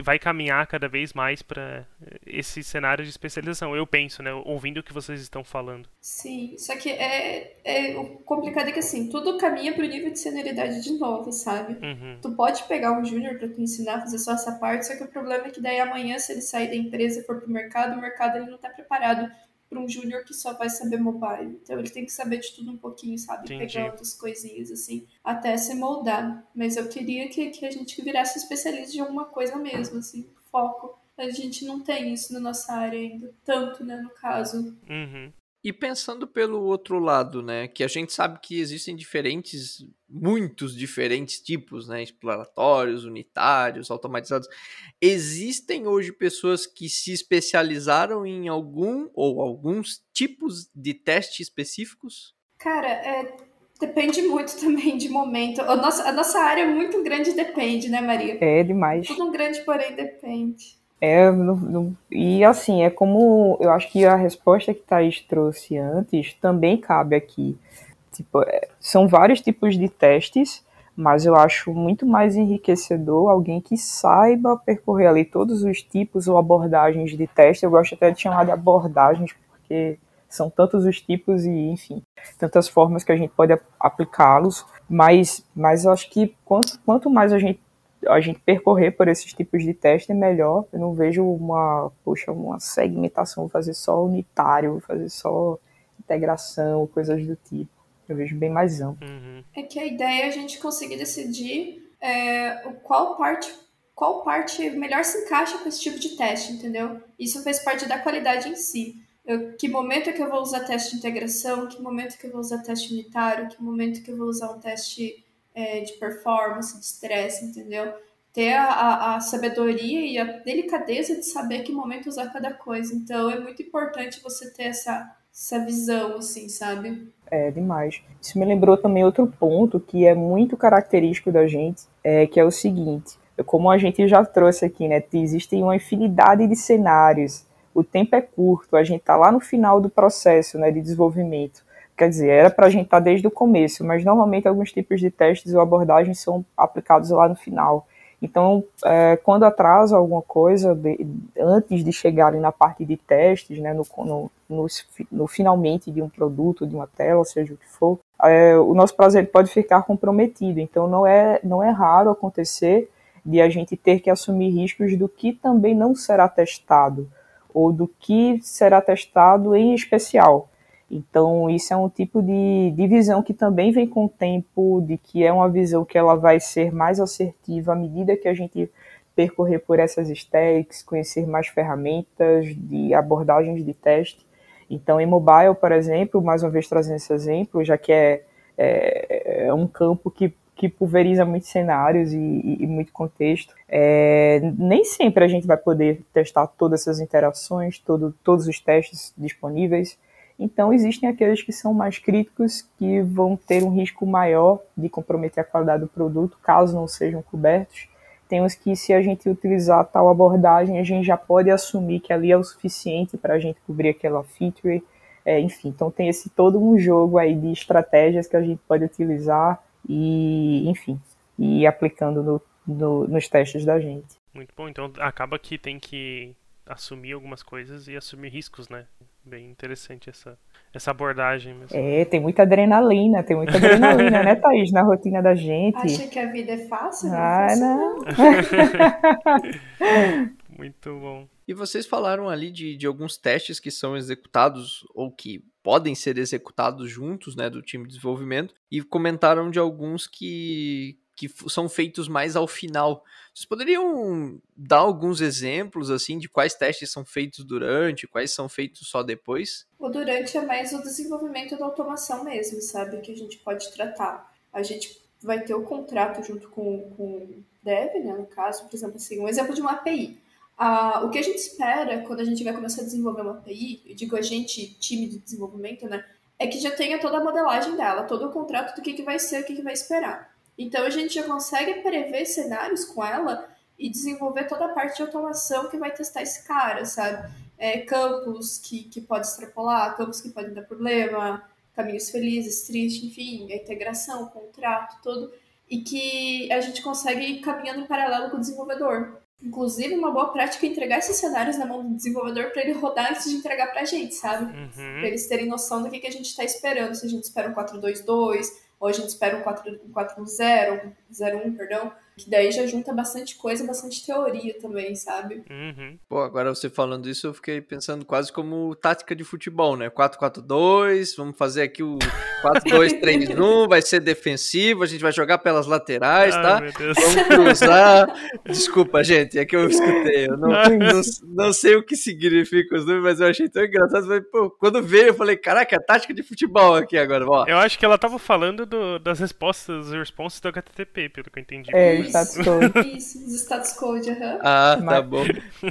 vai caminhar cada vez mais para esse cenário de especialização. Eu penso, né? Ouvindo o que vocês estão falando. Sim, só que é, é o complicado é que assim, tudo caminha pro nível de senioridade de novo, sabe? Uhum. Tu pode pegar um júnior para te ensinar a fazer só essa parte, só que o problema é que daí amanhã, se ele sair da empresa e for pro mercado, o mercado ele não tá preparado para um júnior que só vai saber mobile. Então ele tem que saber de tudo um pouquinho, sabe? Entendi. Pegar outras coisinhas assim, até se moldar. Mas eu queria que, que a gente virasse especialista de alguma coisa mesmo, assim, foco. A gente não tem isso na nossa área ainda, tanto, né, no caso. Uhum. E pensando pelo outro lado, né, que a gente sabe que existem diferentes, muitos diferentes tipos, né, exploratórios, unitários, automatizados. Existem hoje pessoas que se especializaram em algum ou alguns tipos de teste específicos? Cara, é, depende muito *laughs* também de momento. A nossa, a nossa área é muito grande depende, né, Maria? É demais. Tudo um grande, porém, depende. É, e assim, é como eu acho que a resposta que Thaís trouxe antes também cabe aqui. Tipo, é, são vários tipos de testes, mas eu acho muito mais enriquecedor alguém que saiba percorrer ali todos os tipos ou abordagens de teste. Eu gosto até de chamar de abordagens, porque são tantos os tipos e, enfim, tantas formas que a gente pode aplicá-los, mas, mas eu acho que quanto, quanto mais a gente a gente percorrer por esses tipos de teste é melhor. Eu não vejo uma, poxa, uma segmentação, vou fazer só unitário, vou fazer só integração, coisas do tipo. Eu vejo bem mais amplo. Uhum. É que a ideia é a gente conseguir decidir é, qual parte qual parte melhor se encaixa com esse tipo de teste, entendeu? Isso faz parte da qualidade em si. Eu, que momento é que eu vou usar teste de integração, que momento que eu vou usar teste unitário, que momento que eu vou usar um teste é, de performance, de estresse, entendeu? Ter a, a, a, sabedoria e a delicadeza de saber que momento usar cada coisa. Então é muito importante você ter essa, essa visão, assim, sabe? É demais. Isso me lembrou também outro ponto que é muito característico da gente, é, que é o seguinte: como a gente já trouxe aqui, né? Existem uma infinidade de cenários. O tempo é curto, a gente está lá no final do processo né, de desenvolvimento. Quer dizer, era para a gente estar tá desde o começo, mas normalmente alguns tipos de testes ou abordagens são aplicados lá no final. Então, é, quando atrasa alguma coisa, de, antes de chegarem na parte de testes, né, no, no, no, no, finalmente de um produto, de uma tela, seja o que for, é, o nosso prazer pode ficar comprometido. Então, não é, não é raro acontecer de a gente ter que assumir riscos do que também não será testado, ou do que será testado em especial. Então, isso é um tipo de, de visão que também vem com o tempo, de que é uma visão que ela vai ser mais assertiva à medida que a gente percorrer por essas stacks, conhecer mais ferramentas de abordagens de teste. Então, em mobile, por exemplo, mais uma vez trazendo esse exemplo, já que é, é, é um campo que, que pulveriza muitos cenários e, e, e muito contexto, é, nem sempre a gente vai poder testar todas essas interações, todo, todos os testes disponíveis. Então, existem aqueles que são mais críticos, que vão ter um risco maior de comprometer a qualidade do produto, caso não sejam cobertos. Tem uns que, se a gente utilizar tal abordagem, a gente já pode assumir que ali é o suficiente para a gente cobrir aquela feature. É, enfim, então tem esse todo um jogo aí de estratégias que a gente pode utilizar e, enfim, e aplicando no, no, nos testes da gente. Muito bom. Então acaba que tem que assumir algumas coisas e assumir riscos, né? Bem interessante essa, essa abordagem mesmo. É, tem muita adrenalina, tem muita adrenalina, né, Thaís, na rotina da gente. Acha que a vida é fácil? Ah, não. *laughs* Muito bom. E vocês falaram ali de, de alguns testes que são executados ou que podem ser executados juntos, né, do time de desenvolvimento, e comentaram de alguns que, que são feitos mais ao final. Vocês poderiam dar alguns exemplos assim de quais testes são feitos durante, quais são feitos só depois? O durante é mais o desenvolvimento da automação mesmo, sabe? Que a gente pode tratar. A gente vai ter o contrato junto com, com o dev, né? No caso, por exemplo, assim, um exemplo de uma API. Ah, o que a gente espera quando a gente vai começar a desenvolver uma API, eu digo a gente, time de desenvolvimento, né? É que já tenha toda a modelagem dela, todo o contrato do que, que vai ser, o que, que vai esperar. Então a gente já consegue prever cenários com ela e desenvolver toda a parte de automação que vai testar esse cara, sabe? É, campos que, que pode extrapolar, campos que podem dar problema, caminhos felizes, tristes, enfim, a integração, o contrato, todo. E que a gente consegue ir caminhando em paralelo com o desenvolvedor. Inclusive, uma boa prática é entregar esses cenários na mão do desenvolvedor para ele rodar antes de entregar para a gente, sabe? Uhum. Para eles terem noção do que, que a gente está esperando. Se a gente espera um 422, ou a gente espera um 4.0, 0.1, perdão, que daí já junta bastante coisa, bastante teoria também, sabe? Uhum. Pô, agora você falando isso, eu fiquei pensando quase como tática de futebol, né? 4-4-2, vamos fazer aqui o 4-2-3-1, *laughs* vai ser defensivo, a gente vai jogar pelas laterais, Ai, tá? meu Deus. Vamos cruzar. Desculpa, gente, é que eu escutei. Eu não, não, não sei o que significa os números, mas eu achei tão engraçado. Falei, pô, quando veio, eu falei, caraca, tática de futebol aqui agora, ó. Eu acho que ela tava falando do- das respostas, os responses do HTTP, pelo que eu entendi. É. status code. Isso, os status code, aham. Ah, tá Mas- bom.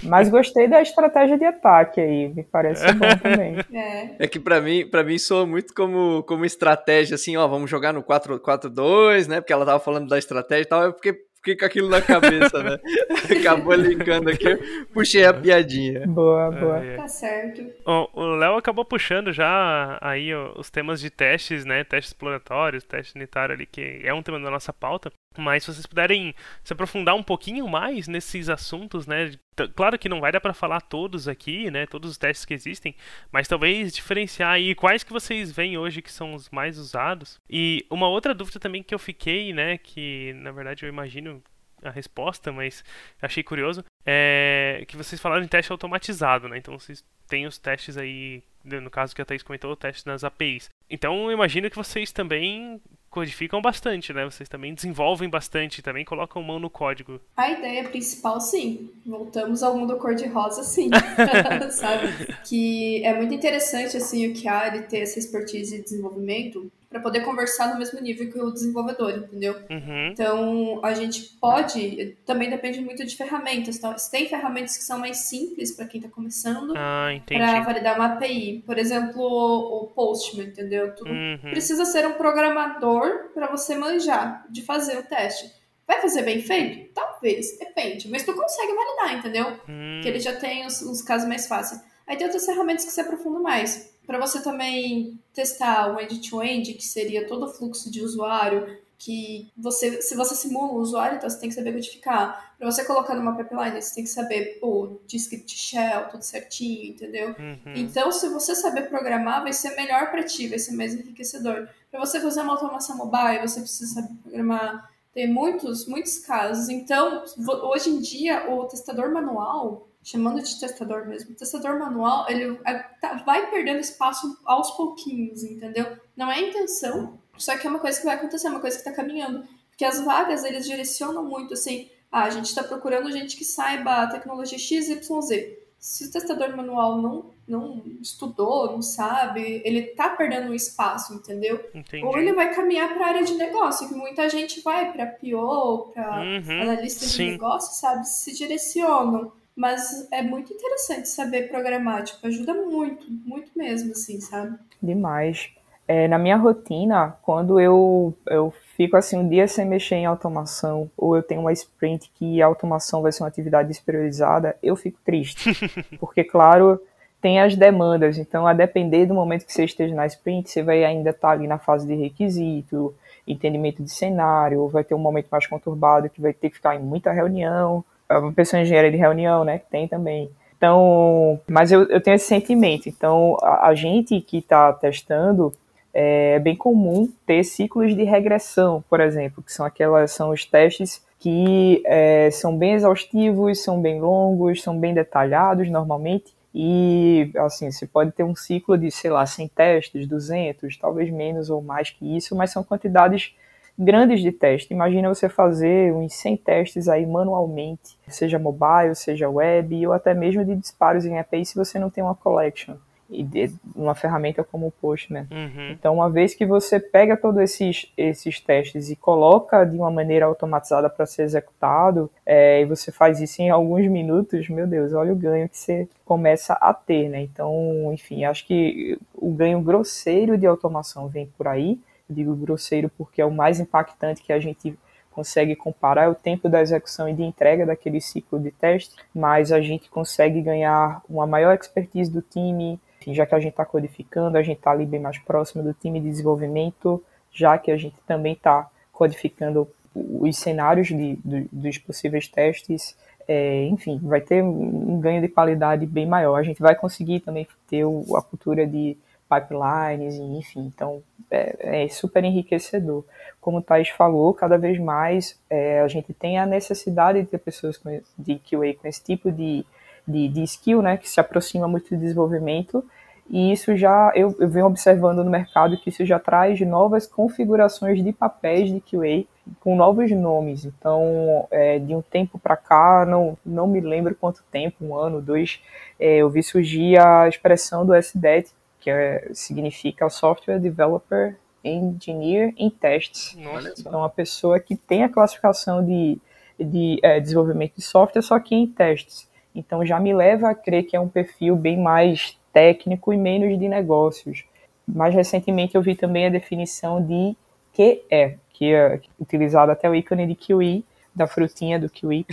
Mas gostei da estratégia de ataque aí, me parece bom *laughs* também. É. É que pra mim, pra mim soa muito como, como estratégia, assim, ó, vamos jogar no 4-4-2, né? Porque ela tava falando da estratégia e tal, eu fiquei, fiquei com aquilo na cabeça, né? *laughs* Acabou linkando aqui, eu puxei a piadinha. Boa, boa. É, é. Tá certo. Ó, o Léo acabou puxando já aí ó, os temas de testes, né? Testes exploratórios, teste unitário ali, que é um tema da nossa pauta. Mas se vocês puderem se aprofundar um pouquinho mais nesses assuntos, né? Claro que não vai dar para falar todos aqui, né? Todos os testes que existem, mas talvez diferenciar aí quais que vocês veem hoje que são os mais usados. E uma outra dúvida também que eu fiquei, né? Que na verdade eu imagino a resposta, mas achei curioso, é que vocês falaram em teste automatizado, né? Então vocês têm os testes aí, no caso que a Thaís comentou, o teste nas APIs. Então eu imagino que vocês também codificam bastante, né? Vocês também desenvolvem bastante, também colocam mão no código. A ideia principal, sim. Voltamos ao mundo cor-de-rosa, sim. *laughs* Sabe? Que é muito interessante, assim, o que há ele ter essa expertise de desenvolvimento para poder conversar no mesmo nível que o desenvolvedor, entendeu? Uhum. Então, a gente pode, também depende muito de ferramentas. Então, tem ferramentas que são mais simples para quem está começando, Ah, para validar uma API. Por exemplo, o Postman, entendeu? Tu Uhum. precisa ser um programador para você manjar de fazer o teste. Vai fazer bem feito? Talvez, depende. Mas tu consegue validar, entendeu? Hum, Que ele já tem os, os casos mais fáceis. Aí tem outras ferramentas que se aprofundam mais. Para você também testar o end-to-end, que seria todo o fluxo de usuário, que você, se você simula o usuário, então você tem que saber codificar. Para você colocar numa pipeline, você tem que saber, pô, de script shell, tudo certinho, entendeu? uhum. Então, se você saber programar, vai ser melhor para ti, vai ser mais enriquecedor. Para você fazer uma automação mobile, você precisa saber programar. Tem muitos, muitos casos. Então, hoje em dia, o testador manual, chamando de testador mesmo, o testador manual, ele é, tá- vai perdendo espaço aos pouquinhos, entendeu? Não é intenção, só que é uma coisa que vai acontecer, é uma coisa que está caminhando. Porque as vagas, eles direcionam muito, assim, ah, a gente está procurando gente que saiba a tecnologia XYZ. Se o testador manual não, não estudou, não sabe, ele tá perdendo um espaço, entendeu? Entendi. Ou ele vai caminhar para a área de negócio, que muita gente vai para PO, para Uhum. analista de Sim. negócio, sabe? Se direcionam. Mas é muito interessante saber programar, tipo, ajuda muito, muito mesmo, assim, sabe? Demais. É, na minha rotina, quando eu, eu fico assim um dia sem mexer em automação, ou eu tenho uma sprint que a automação vai ser uma atividade despriorizada, eu fico triste. *laughs* Porque, claro, tem as demandas, então a depender do momento que você esteja na sprint, você vai ainda estar ali na fase de requisito, entendimento de cenário, ou vai ter um momento mais conturbado que vai ter que ficar em muita reunião, uma pessoa engenheira de reunião, né, que tem também. Então, mas eu, eu tenho esse sentimento. Então, a, a gente que está testando, é bem comum ter ciclos de regressão, por exemplo, que são aquelas são os testes que é, são bem exaustivos, são bem longos, são bem detalhados normalmente. E, assim, você pode ter um ciclo de, sei lá, 100 testes, 200, talvez menos ou mais que isso, mas são quantidades grandes de teste. Imagina você fazer uns 100 testes aí manualmente, seja mobile, seja web, ou até mesmo de disparos em API se você não tem uma collection e uma ferramenta como o Postman. Uhum. Então, uma vez que você pega todos esses, esses testes e coloca de uma maneira automatizada para ser executado, é, e você faz isso em alguns minutos, meu Deus, olha o ganho que você começa a ter, né? Então, enfim, acho que o ganho grosseiro de automação vem por aí. Eu digo grosseiro porque é o mais impactante que a gente consegue comparar é o tempo da execução e de entrega daquele ciclo de teste, mas a gente consegue ganhar uma maior expertise do time, já que a gente está codificando, a gente está ali bem mais próximo do time de desenvolvimento, já que a gente também está codificando os cenários de, de, dos possíveis testes, é, enfim, vai ter um ganho de qualidade bem maior. A gente vai conseguir também ter a cultura de pipelines, enfim, então é, é super enriquecedor. Como o Thais falou, cada vez mais é, a gente tem a necessidade de ter pessoas com, de QA com esse tipo de, de, de skill, né, que se aproxima muito do desenvolvimento, e isso já, eu, eu venho observando no mercado que isso já traz novas configurações de papéis de QA com novos nomes. Então, é, de um tempo para cá, não, não me lembro quanto tempo, um ano, dois, é, eu vi surgir a expressão do SDET, que é, significa Software Developer Engineer em Testes. Então, a pessoa que tem a classificação de, de é, desenvolvimento de software, só que em testes. Então já me leva a crer que é um perfil bem mais técnico e menos de negócios. Mais recentemente eu vi também a definição de QE, que é utilizado até o ícone de kiwi, da frutinha do kiwi.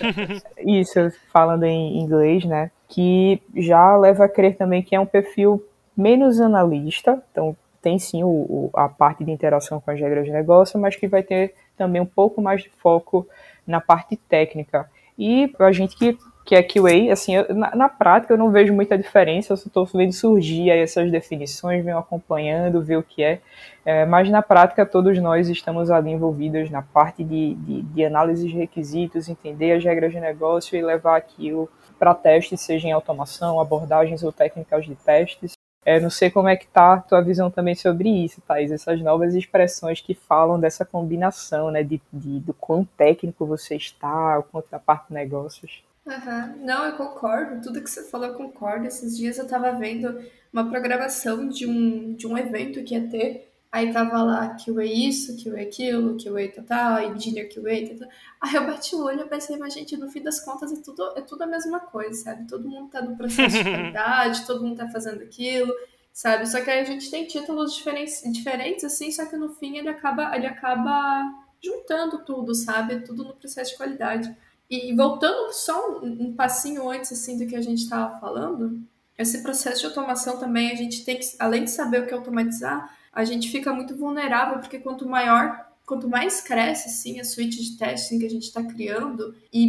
*laughs* Isso, falando em inglês, né? Que já leva a crer também que é um perfil menos analista, então tem sim o, o, a parte de interação com as regras de negócio, mas que vai ter também um pouco mais de foco na parte técnica. E a gente que que é QA, assim, eu, na, na, prática eu não vejo muita diferença, eu estou vendo surgir essas definições, venho acompanhando, ver o que é, é, mas na prática todos nós estamos ali envolvidos na parte de, de, de análise de requisitos, entender as regras de negócio e levar aquilo para testes, seja em automação, abordagens ou técnicas de testes. É, não sei como é que tá a tua visão também sobre isso, Thais, essas novas expressões que falam dessa combinação, né, de, de do quão técnico você está, o quanto da parte de negócios. Uhum. Não, eu concordo. Tudo que você falou, eu concordo. Esses dias eu tava vendo uma programação de um, de um evento que ia ter. Aí tava lá QA isso, QA aquilo, QA total, engineer QA, tal, Aí eu bati o olho e pensei, mas gente, no fim das contas é tudo, é tudo a mesma coisa, sabe? Todo mundo tá no processo de *laughs* qualidade, todo mundo tá fazendo aquilo, sabe? Só que aí a gente tem títulos diferentes, diferentes assim, só que no fim ele acaba, ele acaba juntando tudo, sabe? Tudo no processo de qualidade. E voltando só um, um passinho antes assim do que a gente estava falando, esse processo de automação também a gente tem que, além de saber o que automatizar, a gente fica muito vulnerável porque quanto maior quanto mais cresce assim a suíte de testing que a gente está criando e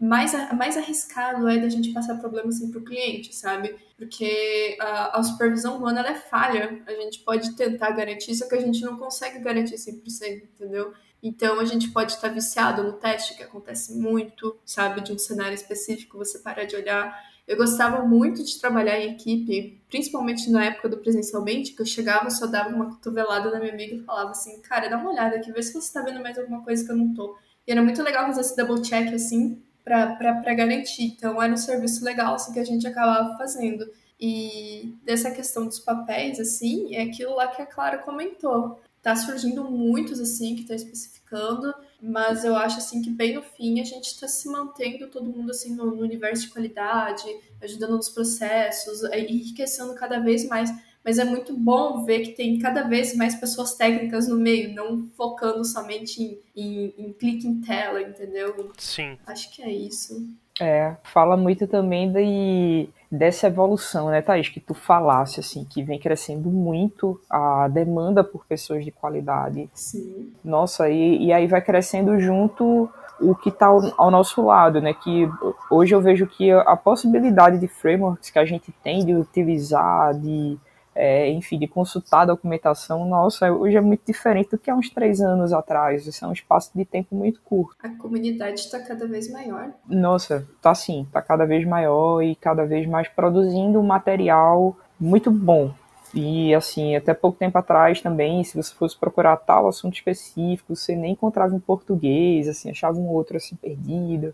mais, mais arriscado é da gente passar problemas assim, para o cliente, sabe? Porque a, a supervisão humana é falha. A gente pode tentar garantir, só que a gente não consegue garantir 100%, entendeu? Então a gente pode estar viciado no teste, que acontece muito, sabe, de um cenário específico, você para de olhar. Eu gostava muito de trabalhar em equipe, principalmente na época do presencialmente, que eu chegava, só dava uma cotovelada na minha amiga e falava assim, cara, dá uma olhada aqui, vê se você tá vendo mais alguma coisa que eu não tô. E era muito legal fazer esse double check assim, para garantir. Então era um serviço legal assim, que a gente acabava fazendo. E dessa questão dos papéis, assim, é aquilo lá que a Clara comentou. Tá surgindo muitos, assim, que estão especificando, mas eu acho, assim, que bem no fim a gente está se mantendo todo mundo, assim, no, no, universo de qualidade, ajudando nos processos, enriquecendo cada vez mais. mas é muito bom ver que tem cada vez mais pessoas técnicas no meio, não focando somente em, em, em clique em tela, entendeu? Sim. Acho que é isso. É, fala muito também de, dessa evolução, né, Thaís, que tu falasse, assim, que vem crescendo muito a demanda por pessoas de qualidade. Sim. Nossa, e, e aí vai crescendo junto o que está ao, ao, nosso lado, né, que hoje eu vejo que a possibilidade de frameworks que a gente tem de utilizar, de é, enfim, de consultar a documentação, nossa, hoje é muito diferente do que há uns três anos atrás. Isso é um espaço de tempo muito curto. A comunidade está cada vez maior. Nossa, tá sim, tá cada vez maior e cada vez mais produzindo material muito bom. E assim, até pouco tempo atrás também, se você fosse procurar tal assunto específico, você nem encontrava em português, assim, achava um outro assim perdido.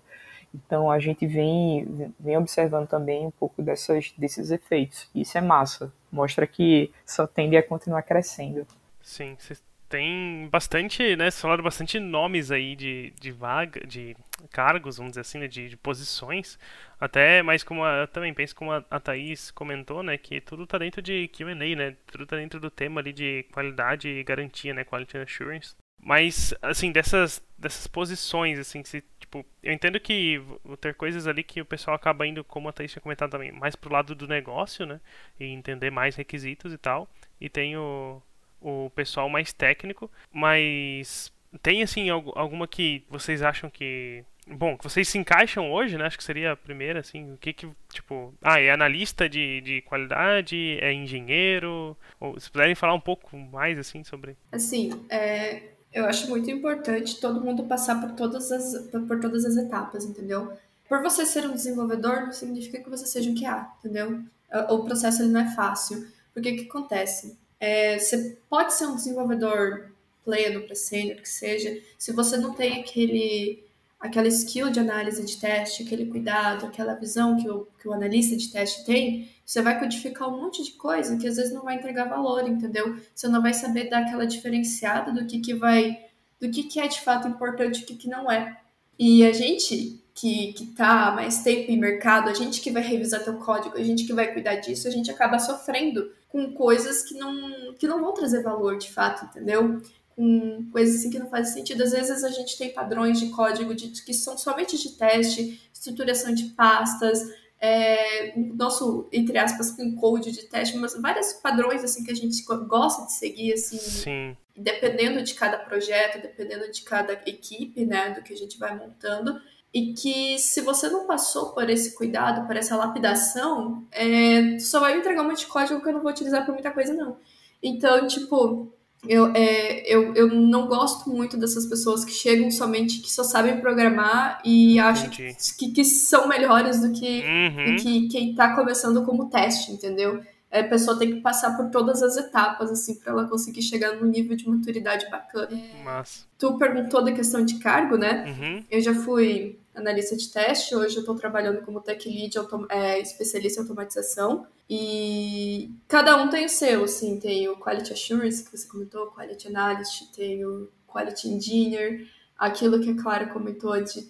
Então a gente vem, vem observando também um pouco dessas, desses efeitos. Isso é massa. Mostra que só tende a continuar crescendo. Sim, vocês têm bastante, né? Vocês falaram bastante nomes aí de, de vaga, de cargos, vamos dizer assim, né, de, de posições. Até, mas como a, também penso como a, a Thaís comentou, né? Que tudo tá dentro de QA, né? Tudo tá dentro do tema ali de qualidade e garantia, né? Quality Assurance. Mas, assim, dessas, dessas posições, assim, se tipo, eu entendo que vou ter coisas ali que o pessoal acaba indo, como a Thaís tinha comentado também, mais pro lado do negócio, né? E entender mais requisitos e tal. E tem o, o pessoal mais técnico, mas tem assim alguma que vocês acham que bom que vocês se encaixam hoje né acho que seria a primeira assim o que que tipo ah é analista de, de qualidade é engenheiro ou se puderem falar um pouco mais assim sobre assim é, eu acho muito importante todo mundo passar por todas as, por todas as etapas, entendeu? Por você ser um desenvolvedor, não significa que você seja um QA, entendeu? O processo ele não é fácil. Porque o que acontece? É, você pode ser um desenvolvedor pleno para sênior, que seja, se você não tem aquele aquela skill de análise de teste, aquele cuidado, aquela visão que o, que o analista de teste tem, você vai codificar um monte de coisa que às vezes não vai entregar valor, entendeu? Você não vai saber dar aquela diferenciada do que, que vai, do que, que é de fato importante e o que, que não é. E a gente que, que tá mais tempo em mercado, a gente que vai revisar teu código, a gente que vai cuidar disso, a gente acaba sofrendo com coisas que não, que não vão trazer valor de fato, entendeu? Com coisas assim que não fazem sentido. Às vezes a gente tem padrões de código de, que são somente de teste, estruturação de pastas, é, nosso, entre aspas, code de teste, mas vários padrões assim que a gente gosta de seguir, assim, Sim. dependendo de cada projeto, dependendo de cada equipe, né, do que a gente vai montando. E que se você não passou por esse cuidado, por essa lapidação, é, só vai me entregar um monte de código que eu não vou utilizar para muita coisa, não. Então, tipo, eu, é, eu, eu não gosto muito dessas pessoas que chegam somente, que só sabem programar e acham que, que, que, são melhores do que, uhum. do que quem está começando como teste, entendeu? É, a pessoa tem que passar por todas as etapas, assim, para ela conseguir chegar num nível de maturidade bacana. Mas... Tu perguntou da questão de cargo, né? Uhum. Eu já fui analista de teste, hoje eu estou trabalhando como tech lead, é, especialista em automatização. E cada um tem o seu, assim, tem o Quality Assurance, que você comentou, Quality Analyst, tem o Quality Engineer, aquilo que a Clara comentou de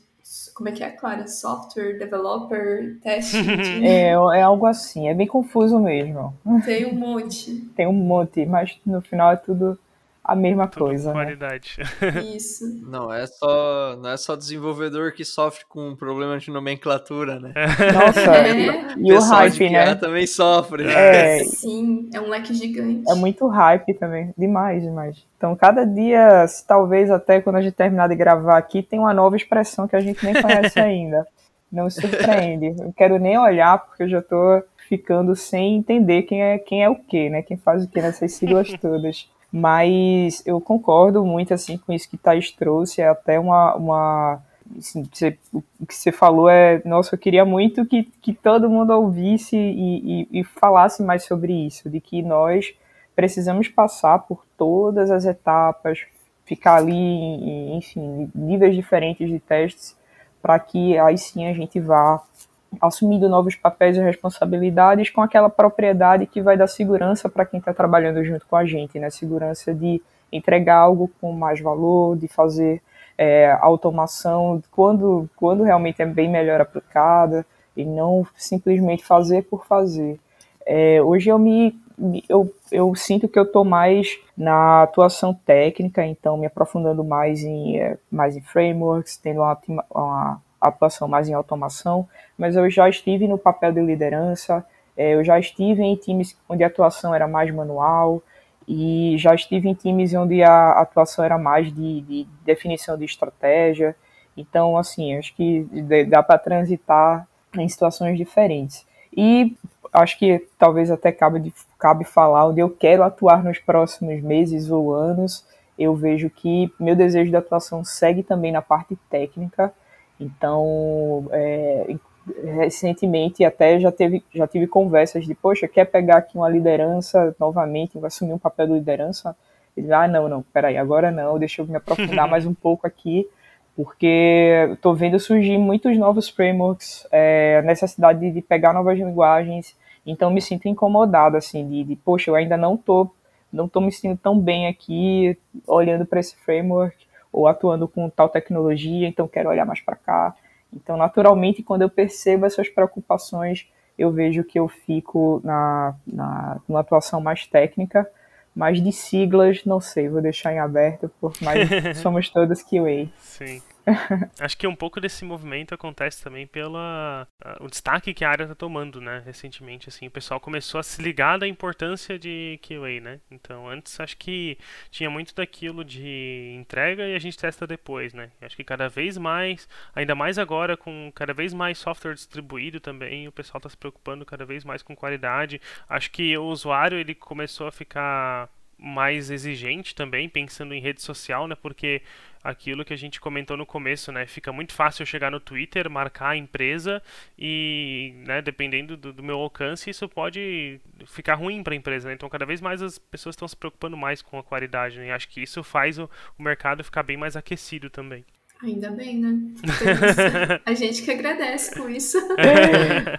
como é que é, Clara? Software Developer Test? *laughs* é, é algo assim, é bem confuso mesmo. Tem um monte. Tem um monte, mas no final é tudo a mesma Tudo coisa. Né? Qualidade. Né? *laughs* Isso. Não é só não é só desenvolvedor que sofre com um problema de nomenclatura, né? Nossa, é. e o hype, né? também sofre. É, Sim, é um leque gigante. É muito hype também, demais, demais. Então, cada dia, talvez até quando a gente terminar de gravar aqui, tem uma nova expressão que a gente nem conhece *laughs* ainda. Não me surpreende. Não quero nem olhar porque eu já tô ficando sem entender quem é quem é o que, né? Quem faz o que nessas siglas todas. Mas eu concordo muito assim com isso que Thais trouxe, é até uma, uma assim, você, o que você falou é, nossa, eu queria muito que, que todo mundo ouvisse e, e, e falasse mais sobre isso, de que nós precisamos passar por todas as etapas, ficar ali, enfim, níveis diferentes de testes, para que aí sim a gente vá assumindo novos papéis e responsabilidades com aquela propriedade que vai dar segurança para quem está trabalhando junto com a gente, né? Segurança de entregar algo com mais valor, de fazer é, automação quando, quando realmente é bem melhor aplicada e não simplesmente fazer por fazer. É, hoje eu me, eu, eu sinto que eu estou mais na atuação técnica, então me aprofundando mais em, é, mais em frameworks, tendo uma, uma atuação mais em automação, mas eu já estive no papel de liderança, é, eu já estive em times onde a atuação era mais manual, e já estive em times onde a atuação era mais de, de definição de estratégia. Então, assim, acho que dá para transitar em situações diferentes. E acho que talvez até cabe, de, cabe falar onde eu quero atuar nos próximos meses ou anos. Eu vejo que meu desejo de atuação segue também na parte técnica. Então, é, recentemente até já teve já tive conversas de poxa quer pegar aqui uma liderança novamente vai assumir um papel de liderança? Ele ah não não peraí agora não deixa eu me aprofundar *laughs* mais um pouco aqui porque estou vendo surgir muitos novos frameworks é, a necessidade de, de, pegar novas linguagens então me sinto incomodado assim de, de poxa eu ainda não tô não tô me sentindo tão bem aqui olhando para esse framework ou atuando com tal tecnologia então quero olhar mais para cá então, naturalmente, quando eu percebo essas preocupações, eu vejo que eu fico na, na, numa atuação mais técnica, mas de siglas, não sei, vou deixar em aberto, por mais *laughs* somos todos QA. Sim. *laughs* Acho que um pouco desse movimento acontece também pela uh, o destaque que a área está tomando, né? Recentemente, assim, o pessoal começou a se ligar da importância de QA, né? Então, antes acho que tinha muito daquilo de entrega e a gente testa depois, né? Acho que cada vez mais, ainda mais agora com cada vez mais software distribuído também, o pessoal está se preocupando cada vez mais com qualidade. Acho que o usuário ele começou a ficar mais exigente também, pensando em rede social, né? Porque aquilo que a gente comentou no começo, né? Fica muito fácil eu chegar no Twitter, marcar a empresa e, né, dependendo do, do meu alcance, isso pode ficar ruim para a empresa, né? Então, cada vez mais as pessoas estão se preocupando mais com a qualidade, né? E acho que isso faz o, o mercado ficar bem mais aquecido também. Ainda bem, né? *laughs* a gente que agradece com isso.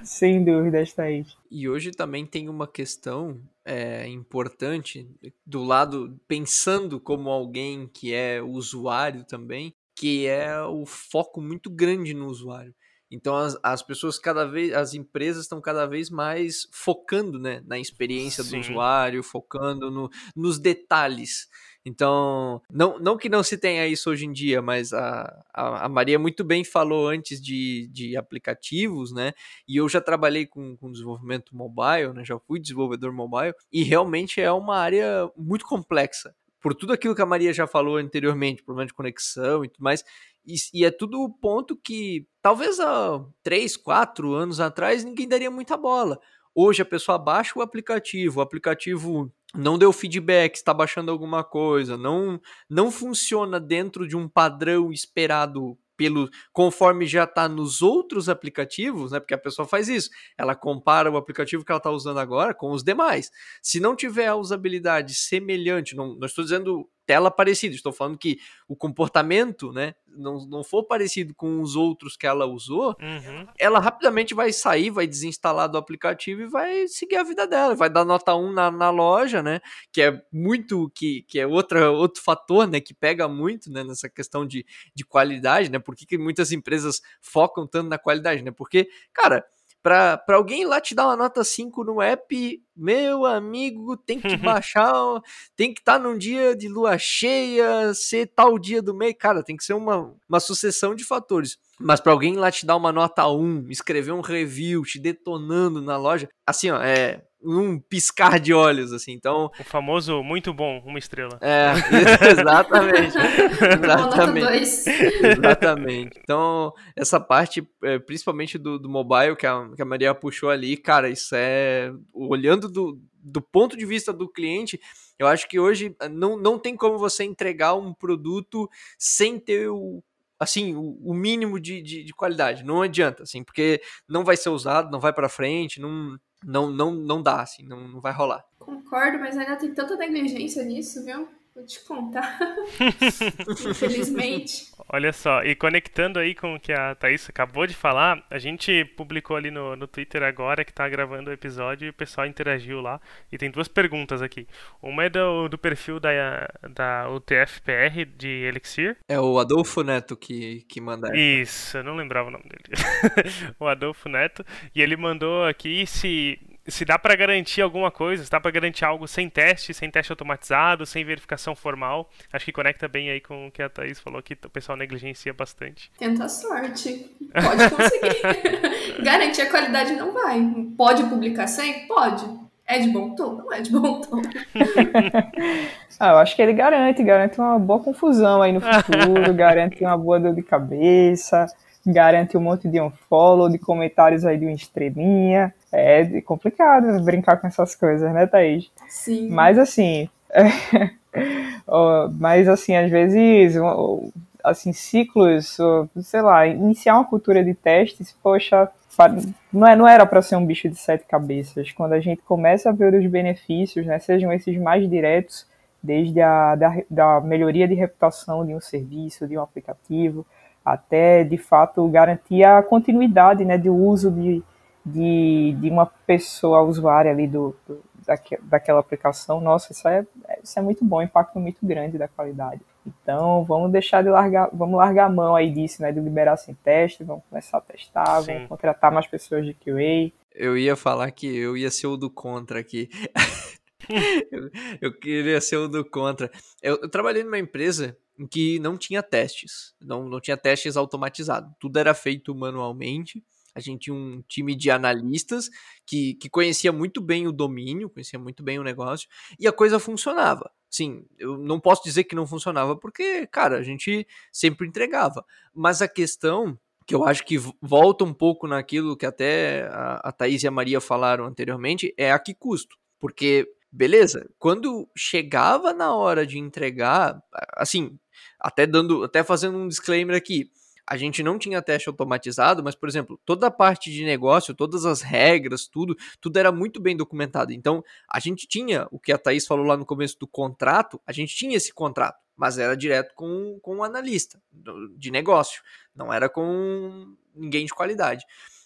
Sem dúvida, Thaís. E hoje também tem uma questão é, importante do lado, pensando como alguém que é usuário também, que é o foco muito grande no usuário. Então as, as pessoas cada vez, as empresas estão cada vez mais focando né, na experiência Sim. do usuário, focando no, nos detalhes. Então, não, não que não se tenha isso hoje em dia, mas a, a, a, Maria muito bem falou antes de, de aplicativos, né? E eu já trabalhei com, com desenvolvimento mobile, né? Já fui desenvolvedor mobile, e realmente é uma área muito complexa. Por tudo aquilo que a Maria já falou anteriormente, problema de conexão e tudo mais, e, e, é tudo ponto que talvez há três, quatro anos atrás ninguém daria muita bola. Hoje a pessoa baixa o aplicativo, o aplicativo não deu feedback, está baixando alguma coisa, não não funciona dentro de um padrão esperado pelo conforme já está nos outros aplicativos, né? Porque a pessoa faz isso, ela compara o aplicativo que ela está usando agora com os demais. Se não tiver a usabilidade semelhante, não, não estou dizendo tela parecida. Estou falando que o comportamento, né, não, não for parecido com os outros que ela usou, uhum. ela rapidamente vai sair, vai desinstalar do aplicativo e vai seguir a vida dela. Vai dar nota 1 na, na loja, né, que é muito, que, que é outra, outro fator, né, que pega muito, né, nessa questão de, de qualidade, né, por que, que muitas empresas focam tanto na qualidade, né, porque, cara para alguém lá te dar uma nota 5 no app, meu amigo, tem que *laughs* baixar, tem que estar tá num dia de lua cheia, ser tal dia do mês, cara, tem que ser uma, uma sucessão de fatores. Mas para alguém lá te dar uma nota 1, escrever um review, te detonando na loja, assim, ó, é um piscar de olhos, assim, então... O famoso muito bom, uma estrela. É, *laughs* exatamente. exatamente. exatamente. Então, essa parte, é, principalmente do, do mobile, que a, que a Maria puxou ali, cara, isso é... Olhando do, do ponto de vista do cliente, eu acho que hoje não, não tem como você entregar um produto sem ter o assim, o, o mínimo de, de, de, qualidade. Não adianta, assim, porque não vai ser usado, não vai para frente, não, não, não, não dá, assim, não, não vai rolar. Concordo, mas ainda tem tanta negligência nisso, viu? Vou te contar. *laughs* Infelizmente. Olha só, e conectando aí com o que a Thaís acabou de falar, a gente publicou ali no, no Twitter agora que tá gravando o episódio e o pessoal interagiu lá. E tem duas perguntas aqui. Uma é do, do perfil da, da UTFPR de Elixir. É o Adolfo Neto que, que manda essa. Isso, eu não lembrava o nome dele. *laughs* o Adolfo Neto. E ele mandou aqui se se dá para garantir alguma coisa, se dá para garantir algo sem teste, sem teste automatizado, sem verificação formal. Acho que conecta bem aí com o que a Thaís falou, que o pessoal negligencia bastante. Tenta a sorte. Pode conseguir. *laughs* garantir a qualidade não vai. Pode publicar sem? Pode. É de bom tom? Não é de bom tom. *laughs* ah, eu acho que ele garante, garante uma boa confusão aí no futuro, garante uma boa dor de cabeça, garante um monte de unfollow, de comentários aí de uma estrelinha. É complicado brincar com essas coisas, né, Thaís? Sim. Mas assim. *laughs* Mas assim, às vezes assim, ciclos, sei lá, iniciar uma cultura de testes, poxa, não, é, não era para ser um bicho de sete cabeças. Quando a gente começa a ver os benefícios, né, sejam esses mais diretos, desde a da, da melhoria de reputação de um serviço, de um aplicativo, até de fato garantir a continuidade né, do uso de, de, de uma pessoa usuária ali do, do daque, daquela aplicação, nossa, isso é, isso é muito bom, impacto muito grande da qualidade. Então vamos deixar de largar, vamos largar a mão aí disso, né? De liberar sem teste, vamos começar a testar, Sim. vamos contratar mais pessoas de QA. Eu ia falar que eu ia ser o do contra aqui. eu, *laughs* eu, queria ser o do contra. Eu, eu, trabalhei numa empresa em que não tinha testes, não, não tinha testes automatizados. Tudo era feito manualmente. A gente tinha um time de analistas que, que conhecia muito bem o domínio, conhecia muito bem o negócio, e a coisa funcionava. Sim, eu não posso dizer que não funcionava, porque, cara, a gente sempre entregava. Mas a questão que eu acho que volta um pouco naquilo que até a, a Thaís e a Maria falaram anteriormente, é a que custo. Porque, beleza, quando chegava na hora de entregar, assim, até dando, até fazendo um disclaimer aqui, a gente não tinha teste automatizado, mas, por exemplo, toda a parte de negócio, todas as regras, tudo, tudo era muito bem documentado. Então, a gente tinha o que a Thaís falou lá no começo do contrato, a gente tinha esse contrato, mas era direto com, com analista de negócio, não era com ninguém de qualidade.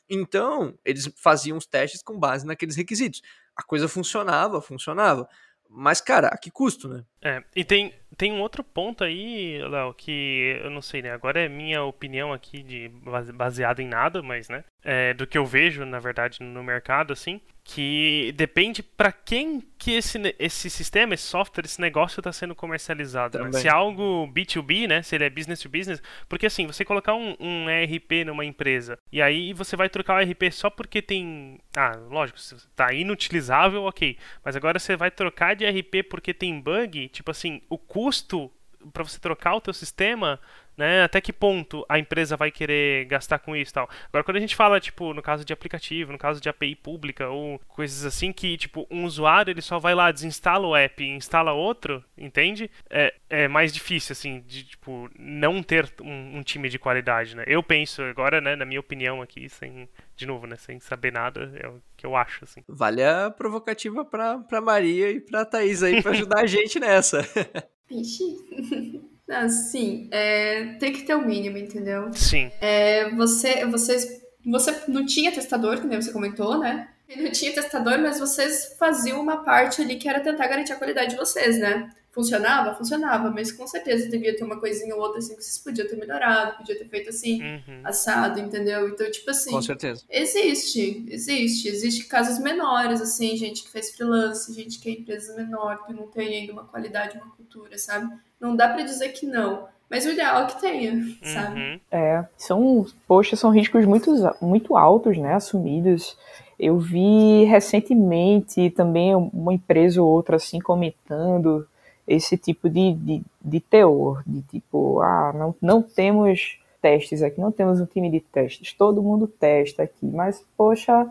Então, eles faziam os testes com base naqueles requisitos. A coisa funcionava, funcionava. Mas, cara, a que custo, né? É, e tem, tem um outro ponto aí, Léo, que eu não sei, né? Agora é minha opinião aqui, de baseada em nada, mas, né? É, do que eu vejo, na verdade, no mercado, assim, que depende para quem que esse, esse sistema, esse software, esse negócio está sendo comercializado. Né? Se é algo B2B, né? Se ele é business to business, porque assim, você colocar um, um ERP numa empresa e aí você vai trocar o ERP só porque tem. Ah, lógico, está inutilizável, ok. Mas agora você vai trocar de ERP porque tem bug, tipo assim, o custo para você trocar o teu sistema né? Até que ponto a empresa vai querer gastar com isso e tal. Agora, quando a gente fala, tipo, no caso de aplicativo, no caso de API pública ou coisas assim que, tipo, um usuário ele só vai lá, desinstala o app e instala outro, entende? É, é mais difícil, assim, de, tipo, não ter um, um time de qualidade, né? Eu penso agora, né, na minha opinião aqui, sem, de novo, né, sem saber nada, é o que eu acho, assim. Vale a provocativa pra, pra Maria e pra Thaís aí pra ajudar a gente nessa. *laughs* Vixe. *laughs* Sim, é, tem que ter o mínimo, entendeu? Sim. É, você, vocês, você não tinha testador, como você comentou, né? Não tinha testador, mas vocês faziam uma parte ali que era tentar garantir a qualidade de vocês, né? Funcionava? Funcionava, mas com certeza devia ter uma coisinha ou outra assim que vocês podiam ter melhorado, podia ter feito assim, uhum. assado, entendeu? Então, tipo assim. Com certeza. Existe, existe. Existe casos menores, assim, gente que fez freelance, gente que é empresa menor, que não tem ainda uma qualidade, uma cultura, sabe? Não dá para dizer que não. Mas o ideal é que tenha, uhum. sabe? É, são, poxa, são riscos muito, muito altos, né, assumidos. Eu vi recentemente também uma empresa ou outra assim comentando esse tipo de, de, de teor, de tipo, ah, não, não temos testes aqui, não temos um time de testes, todo mundo testa aqui, mas, poxa,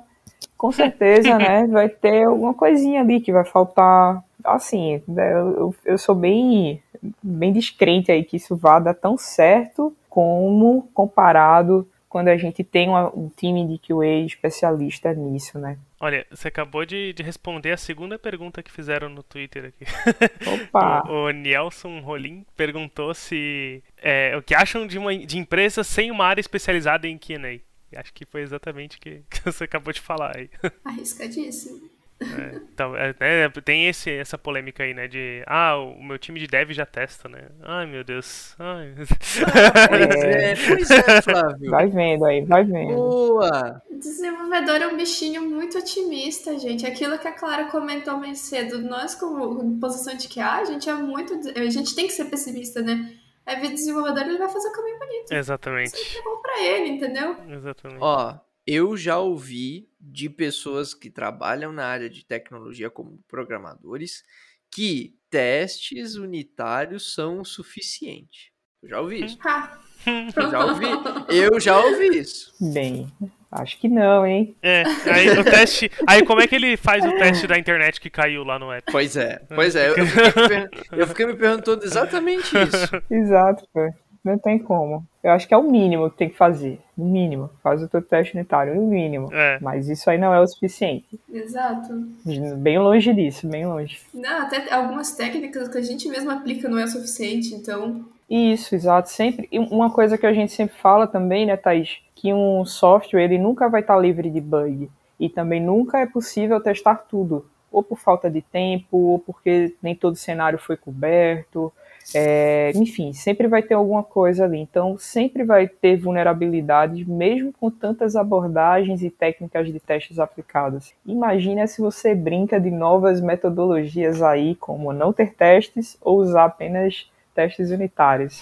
com certeza, *laughs* né, vai ter alguma coisinha ali que vai faltar, assim, né, eu, eu sou bem, bem descrente aí que isso vá dar tão certo como comparado quando a gente tem uma, um time de QA especialista nisso, né? Olha, você acabou de, de, responder a segunda pergunta que fizeram no Twitter aqui. Opa! *laughs* o, o Nelson Rolim perguntou se é, o que acham de, uma, de empresas sem uma área especializada em Q&A. Acho que foi exatamente o que, *laughs* que você acabou de falar aí. Arriscadíssimo. É, então, é, né, tem esse, essa polêmica aí, né? De ah, o meu time de dev já testa, né? Ai meu Deus. Ai. Pois é, pois é, Flávio. Vai vendo aí, vai vendo. Boa! Desenvolvedor é um bichinho muito otimista, gente. Aquilo que a Clara comentou mais cedo, nós como posição de QA, a gente é muito. A gente tem que ser pessimista, né? Aí ver desenvolvedor, ele vai fazer o caminho bonito. Exatamente. Isso é bom pra ele, entendeu? Exatamente. Ó, eu já ouvi de pessoas que trabalham na área de tecnologia como programadores que testes unitários são o suficiente. Eu já ouvi isso. Eu já ouvi. Eu já ouvi isso. Bem, acho que não, hein? É, aí o teste. Aí como é que ele faz o teste da internet que caiu lá no app? Pois é, pois é. Eu fiquei eu fiquei me perguntando exatamente isso. *laughs* Exato, pô. Não tem como. Eu acho que é o mínimo que tem que fazer. O mínimo. Faz o teu teste unitário, o mínimo. É. Mas isso aí não é o suficiente. Exato. Bem longe disso, bem longe. Não, até algumas técnicas que a gente mesmo aplica não é o suficiente, então. Isso, exato. Sempre. E uma coisa que a gente sempre fala também, né, Thaís? Que um software ele nunca vai estar livre de bug. E também nunca é possível testar tudo. Ou por falta de tempo, ou porque nem todo cenário foi coberto. É, enfim, sempre vai ter alguma coisa ali. Então, sempre vai ter vulnerabilidades, mesmo com tantas abordagens e técnicas de testes aplicadas. Imagina se você brinca de novas metodologias aí, como não ter testes ou usar apenas testes unitários.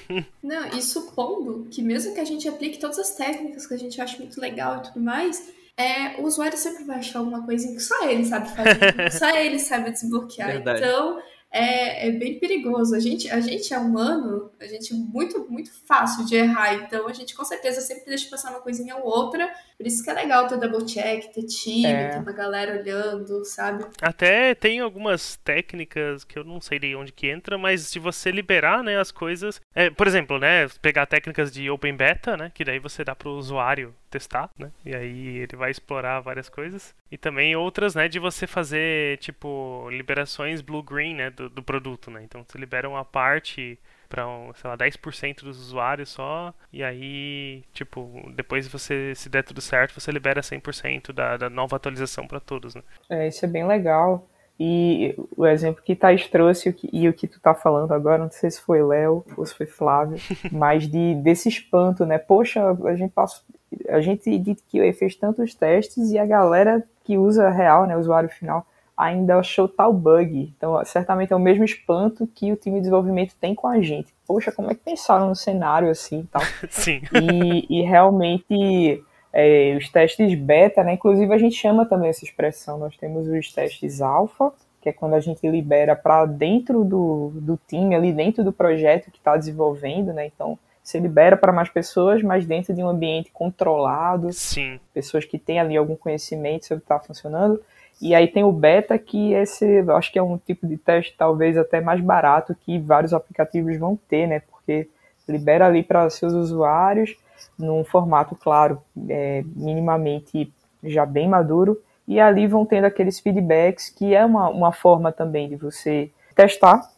*laughs* Não, e supondo que mesmo que a gente aplique todas as técnicas que a gente acha muito legal e tudo mais, é, o usuário sempre vai achar alguma coisinha que só ele sabe fazer, *laughs* só ele sabe desbloquear. Verdade. Então, é, é bem perigoso. A gente, a gente é humano, a gente é muito, muito fácil de errar. Então, a gente com certeza sempre deixa passar uma coisinha ou outra. Por isso que é legal ter double check, ter time, É. ter uma galera olhando, sabe? Até tem algumas técnicas que eu não sei de onde que entra, mas se você liberar, né, as coisas, é, por exemplo, né, pegar técnicas de open beta, né, que daí você dá para o usuário testar, né, e aí ele vai explorar várias coisas. E também outras, né, de você fazer tipo liberações blue-green, né, do, do produto, né. Então você libera uma parte para, um, sei lá, 10% dos usuários só, e aí, tipo, depois você, se der tudo certo, você libera 100% da, da nova atualização para todos, né. É, isso é bem legal. E o exemplo que Thais trouxe e o que tu tá falando agora, não sei se foi Léo ou se foi Flávio, *laughs* mas de, desse espanto, né? Poxa, a gente passou, a gente de que fez tantos testes e a galera que usa real, né, o usuário final, ainda achou tal bug. Então, certamente é o mesmo espanto que o time de desenvolvimento tem com a gente. Poxa, como é que pensaram no cenário assim e tal? *laughs* Sim. e, e realmente é, os testes beta, né? Inclusive a gente chama também essa expressão. Nós temos os testes alfa, que é quando a gente libera para dentro do, do time, ali dentro do projeto que está desenvolvendo, né? Então você libera para mais pessoas, mas dentro de um ambiente controlado, Sim. pessoas que têm ali algum conhecimento sobre o que está funcionando. E aí tem o beta, que esse acho que é um tipo de teste talvez até mais barato que vários aplicativos vão ter, né? Porque libera ali para seus usuários num formato, claro, é, minimamente já bem maduro, e ali vão tendo aqueles feedbacks, que é uma, uma forma também de você testar.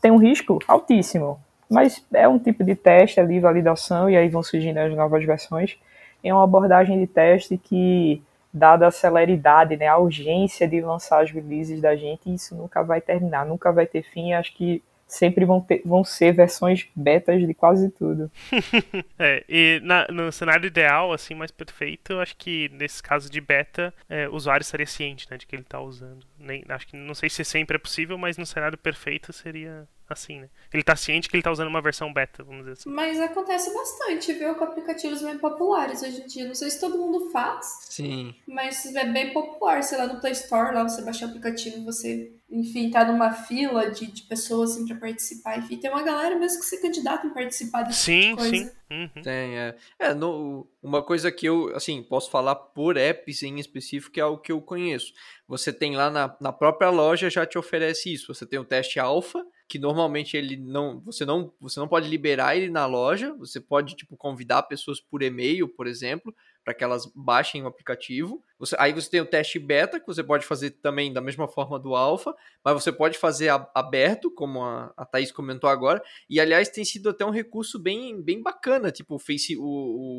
Tem um risco altíssimo, mas é um tipo de teste ali, validação, e aí vão surgindo as novas versões. É uma abordagem de teste que, dada a celeridade, né, a urgência de lançar as releases da gente, isso nunca vai terminar, nunca vai ter fim. Acho que sempre vão, ter, vão ser versões betas de quase tudo. *laughs* É, e na- no cenário ideal, assim, mais perfeito, acho que nesse caso de beta, é, o usuário estaria ciente, né, de que ele está usando. Nem, acho que não sei se sempre é possível, mas no cenário perfeito seria assim, né? Ele está ciente que ele está usando uma versão beta, vamos dizer assim. Mas acontece bastante, viu? Com aplicativos bem populares hoje em dia. Não sei se todo mundo faz, Sim. mas é bem popular. Sei lá, no Play Store, lá você baixa o aplicativo, você, enfim, tá numa fila de, de pessoas assim pra participar. Enfim, tem uma galera mesmo que se candidata em participar desse Sim, tipo de coisa. sim. Uhum. Tem, é. É, no, uma coisa que eu, assim, posso falar por apps em específico, que é algo que eu conheço. Você tem lá na, na própria loja, já te oferece isso. Você tem o teste alfa, que normalmente ele não, você não, você não pode liberar ele na loja, você pode, tipo, convidar pessoas por e-mail, por exemplo, para que elas baixem o aplicativo. Você, aí você tem o teste beta, que você pode fazer também da mesma forma do alfa, mas você pode fazer aberto, como a, a Thaís comentou agora. E aliás, tem sido até um recurso bem, bem bacana, tipo o, face, o,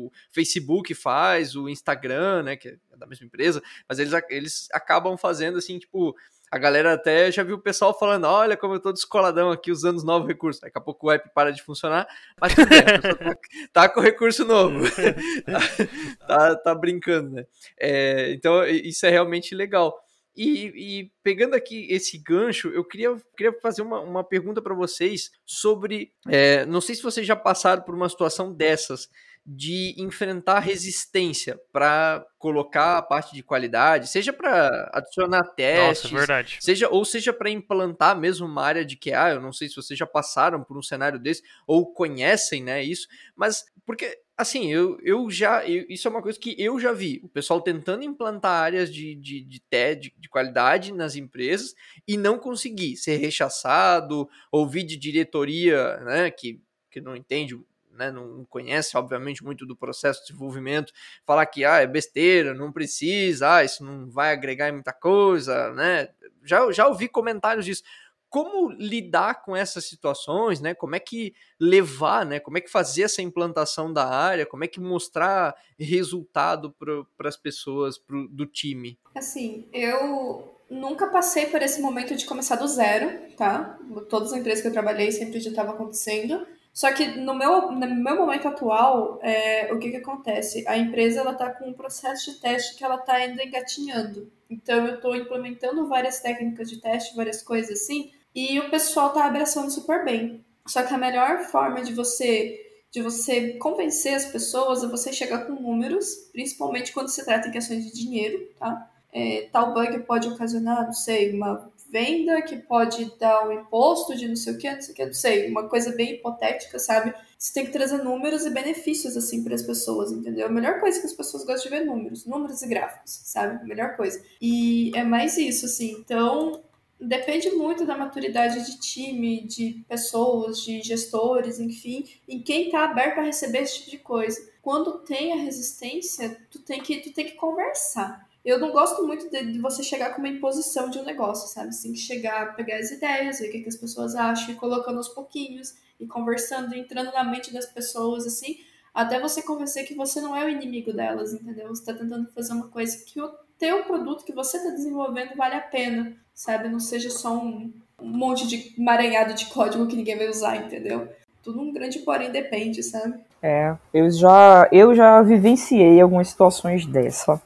o Facebook faz, o Instagram, né, que é da mesma empresa, mas eles, eles acabam fazendo assim, tipo, a galera até já viu o pessoal falando: olha como eu tô descoladão aqui usando os novos recursos. Daqui a pouco o app para de funcionar, mas tá, *laughs* tá, com recurso novo. *laughs* tá, tá, brincando, né? É, então, isso é realmente legal. E, e, pegando aqui esse gancho, eu queria, queria fazer uma, uma pergunta para vocês sobre. É, não sei se vocês já passaram por uma situação dessas de enfrentar resistência para colocar a parte de qualidade, seja para adicionar testes, Nossa, verdade. seja ou seja para implantar mesmo uma área de QA. Eu não sei se vocês já passaram por um cenário desse ou conhecem, né, isso, mas porque assim, eu, eu já. Eu, isso é uma coisa que eu já vi. O pessoal tentando implantar áreas de, de, de, de, de qualidade nas empresas e não conseguir ser rechaçado, ouvir de diretoria, né? Que, que não entende né, não conhece, obviamente, muito do processo de desenvolvimento, falar que ah, é besteira, não precisa, ah, isso não vai agregar em muita coisa, né? Já, já ouvi comentários disso. Como lidar com essas situações, né? Como é que levar, né? Como é que fazer essa implantação da área? Como é que mostrar resultado para as pessoas pro, do time? Assim, eu nunca passei por esse momento de começar do zero, tá? Todas as empresas que eu trabalhei sempre já estava acontecendo. Só que no meu, no meu momento atual, é, o que, que acontece? A empresa ela está com um processo de teste que ela está ainda engatinhando. Então eu estou implementando várias técnicas de teste, várias coisas assim, e o pessoal está abraçando super bem. Só que a melhor forma de você de você convencer as pessoas é você chegar com números, principalmente quando se trata em questões de dinheiro, tá? É, tal bug pode ocasionar, não sei, uma venda, que pode dar um imposto de não sei o que, não sei o que, não sei, uma coisa bem hipotética, sabe? Você tem que trazer números e benefícios, assim, para as pessoas, entendeu? A melhor coisa que as pessoas gostam de ver números, números e gráficos, sabe? A melhor coisa. E é mais isso, assim. Então, depende muito da maturidade de time, de pessoas, de gestores, enfim, em quem está aberto a receber esse tipo de coisa. Quando tem a resistência, tu tem que, tu tem que conversar eu não gosto muito de, de, você chegar com uma imposição de um negócio, sabe? Você tem que chegar, pegar as ideias, ver o que, que as pessoas acham, e colocando aos pouquinhos, e conversando, entrando na mente das pessoas, assim, até você convencer que você não é o inimigo delas, entendeu? Você está tentando fazer uma coisa que o teu produto que você está desenvolvendo vale a pena, sabe? Não seja só um, um monte de maranhado de código que ninguém vai usar, entendeu? Tudo um grande porém depende, sabe? É, eu já, eu já vivenciei algumas situações dessa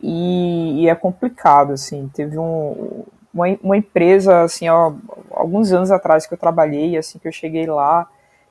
e, e é complicado, assim, teve um, uma, uma empresa, assim, ó, alguns anos atrás que eu trabalhei, assim, que eu cheguei lá,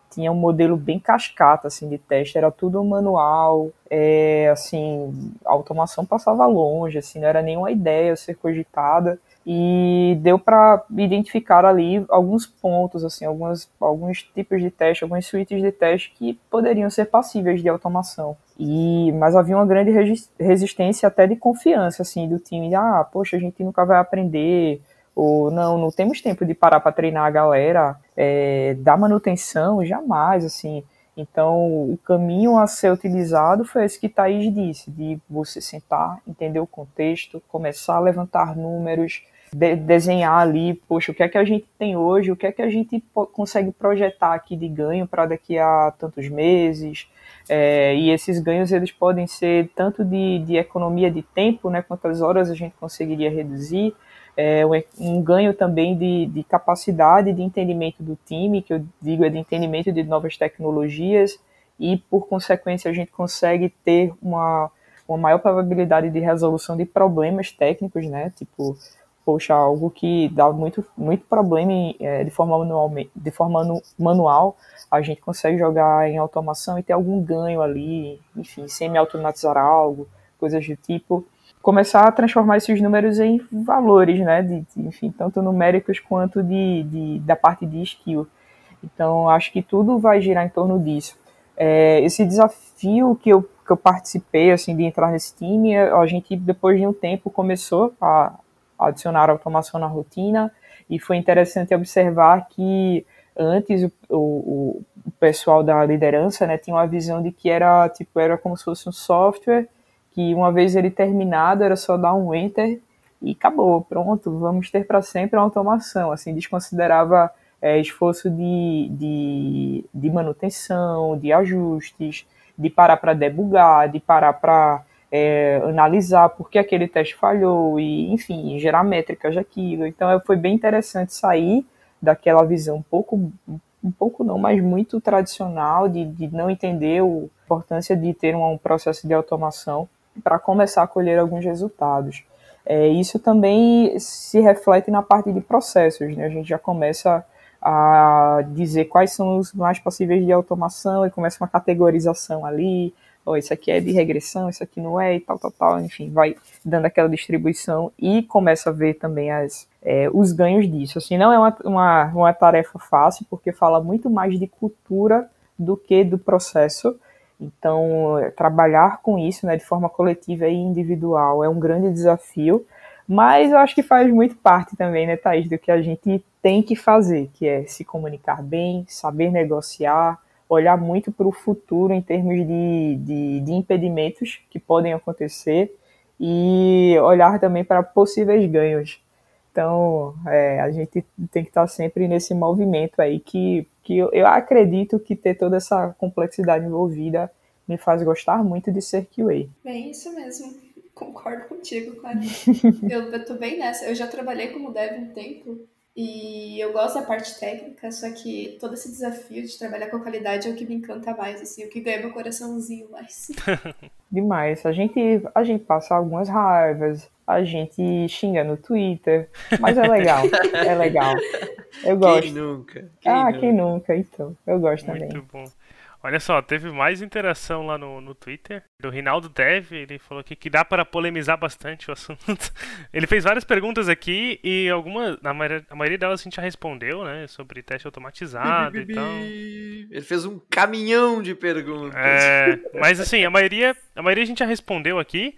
tinha um modelo bem cascata, assim, de teste, era tudo manual, é, assim, a automação passava longe, assim, não era nenhuma ideia ser cogitada, e deu para identificar ali alguns pontos, assim, algumas, alguns tipos de teste, algumas suítes de teste que poderiam ser passíveis de automação. E mas havia uma grande resistência até de confiança, assim, do time. Ah, poxa, a gente nunca vai aprender. Ou não, não temos tempo de parar para treinar a galera. É, dar manutenção, jamais, assim. Então, o caminho a ser utilizado foi esse que Thaís disse, de você sentar, entender o contexto, começar a levantar números, de, desenhar ali, poxa, o que é que a gente tem hoje, o que é que a gente consegue projetar aqui de ganho para daqui a tantos meses, é, e esses ganhos eles podem ser tanto de, de economia de tempo, né, quantas horas a gente conseguiria reduzir, é, um ganho também de, de capacidade de entendimento do time, que eu digo é de entendimento de novas tecnologias, e por consequência a gente consegue ter uma, uma maior probabilidade de resolução de problemas técnicos, né, tipo poxa, algo que dá muito, muito problema em, é, de forma, manual, de forma manual, a gente consegue jogar em automação e ter algum ganho ali, enfim, semi-automatizar algo, coisas do tipo. Começar a transformar esses números em valores, né, de, de enfim, tanto numéricos quanto de, de, da parte de skill. Então, acho que tudo vai girar em torno disso. É, esse desafio que eu, que eu participei, assim, de entrar nesse time, a gente, depois de um tempo, começou a, adicionar automação na rotina e foi interessante observar que antes o, o, o pessoal da liderança né, tinha uma visão de que era tipo era como se fosse um software que uma vez ele terminado era só dar um enter e acabou, pronto, vamos ter para sempre uma automação. Assim, desconsiderava é, esforço de, de, de, manutenção, de ajustes, de parar para debugar, de parar para é, analisar por que aquele teste falhou e, enfim, gerar métricas daquilo. Então, é, foi bem interessante sair daquela visão um pouco, um pouco não, mas muito tradicional de, de não entender a importância de ter um, um processo de automação para começar a colher alguns resultados. É, isso também se reflete na parte de processos, né? A gente já começa a dizer quais são os mais possíveis de automação e começa uma categorização ali, oh, isso aqui é de regressão, isso aqui não é e tal, tal, tal, enfim, vai dando aquela distribuição e começa a ver também as, é, os ganhos disso. Assim, não é uma, uma, uma tarefa fácil, porque fala muito mais de cultura do que do processo, então, trabalhar com isso né, de forma coletiva e individual é um grande desafio, mas eu acho que faz muito parte também, né, Thaís, do que a gente tem que fazer, que é se comunicar bem, saber negociar, olhar muito para o futuro em termos de, de, de impedimentos que podem acontecer e olhar também para possíveis ganhos. Então, é, a gente tem que estar sempre nesse movimento aí que que eu, eu acredito que ter toda essa complexidade envolvida me faz gostar muito de ser QA. É isso mesmo. Concordo contigo, claro. *laughs* eu, eu tô bem nessa. Eu já trabalhei como dev um tempo e eu gosto da parte técnica, só que todo esse desafio de trabalhar com qualidade é o que me encanta mais, assim, o que ganha meu coraçãozinho mais. *laughs* Demais. A gente, a gente passa algumas raivas, a gente xinga no Twitter, mas é legal, *laughs* é legal. Eu gosto. Quem nunca? Quem ah, nunca? quem nunca, então. Eu gosto Muito também. bom. Olha só, teve mais interação lá no, no Twitter do Rinaldo Dev. Ele falou aqui que dá para polemizar bastante o assunto. *laughs* Ele fez várias perguntas aqui e algumas, a maioria, a maioria delas a gente já respondeu, né? Sobre teste automatizado e tal. Ele fez um caminhão de perguntas. É, mas assim, a maioria, a maioria a gente já respondeu aqui.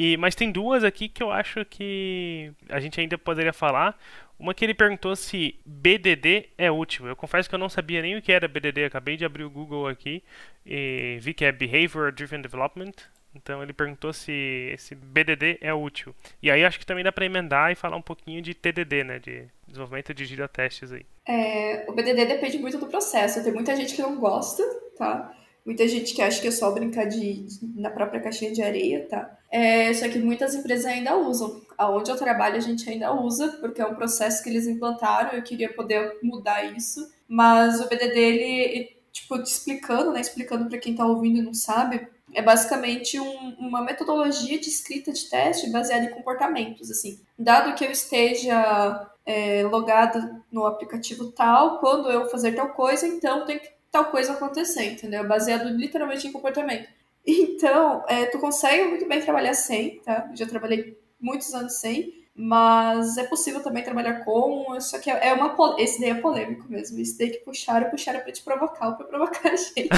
E, mas tem duas aqui que eu acho que a gente ainda poderia falar. Uma que ele perguntou se BDD é útil. Eu confesso que eu não sabia nem o que era BDD. Acabei de abrir o Google aqui e vi que é Behavior Driven Development. Então ele perguntou se esse BDD é útil. E aí acho que também dá para emendar e falar um pouquinho de TDD, né, de desenvolvimento de testes aí. É, o BDD depende muito do processo. Tem muita gente que não gosta, tá? Muita gente que acha que é só brincar de, de na própria caixinha de areia, tá? É, só que muitas empresas ainda usam. Aonde eu trabalho a gente ainda usa, porque é um processo que eles implantaram, eu queria poder mudar isso. Mas o BDD, ele, tipo, te explicando, né? Explicando para quem tá ouvindo e não sabe, é basicamente um, uma metodologia de escrita de teste baseada em comportamentos, assim. Dado que eu esteja é, logado no aplicativo tal, quando eu fazer tal coisa, então tem que tal coisa acontecer, entendeu? Baseado literalmente em comportamento. Então, é, tu consegue muito bem trabalhar sem, tá? Já trabalhei muitos anos sem, mas é possível também trabalhar com, só que é uma esse daí é polêmico mesmo, esse daí que puxaram, puxaram pra te provocar ou pra provocar a gente.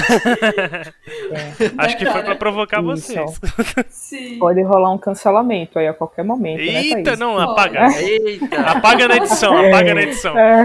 é. *laughs* Acho que foi pra provocar Isso. vocês. Sim. Pode rolar um cancelamento aí a qualquer momento, né, Eita, né, não, apaga. Eita. Apaga na edição, apaga na edição. É.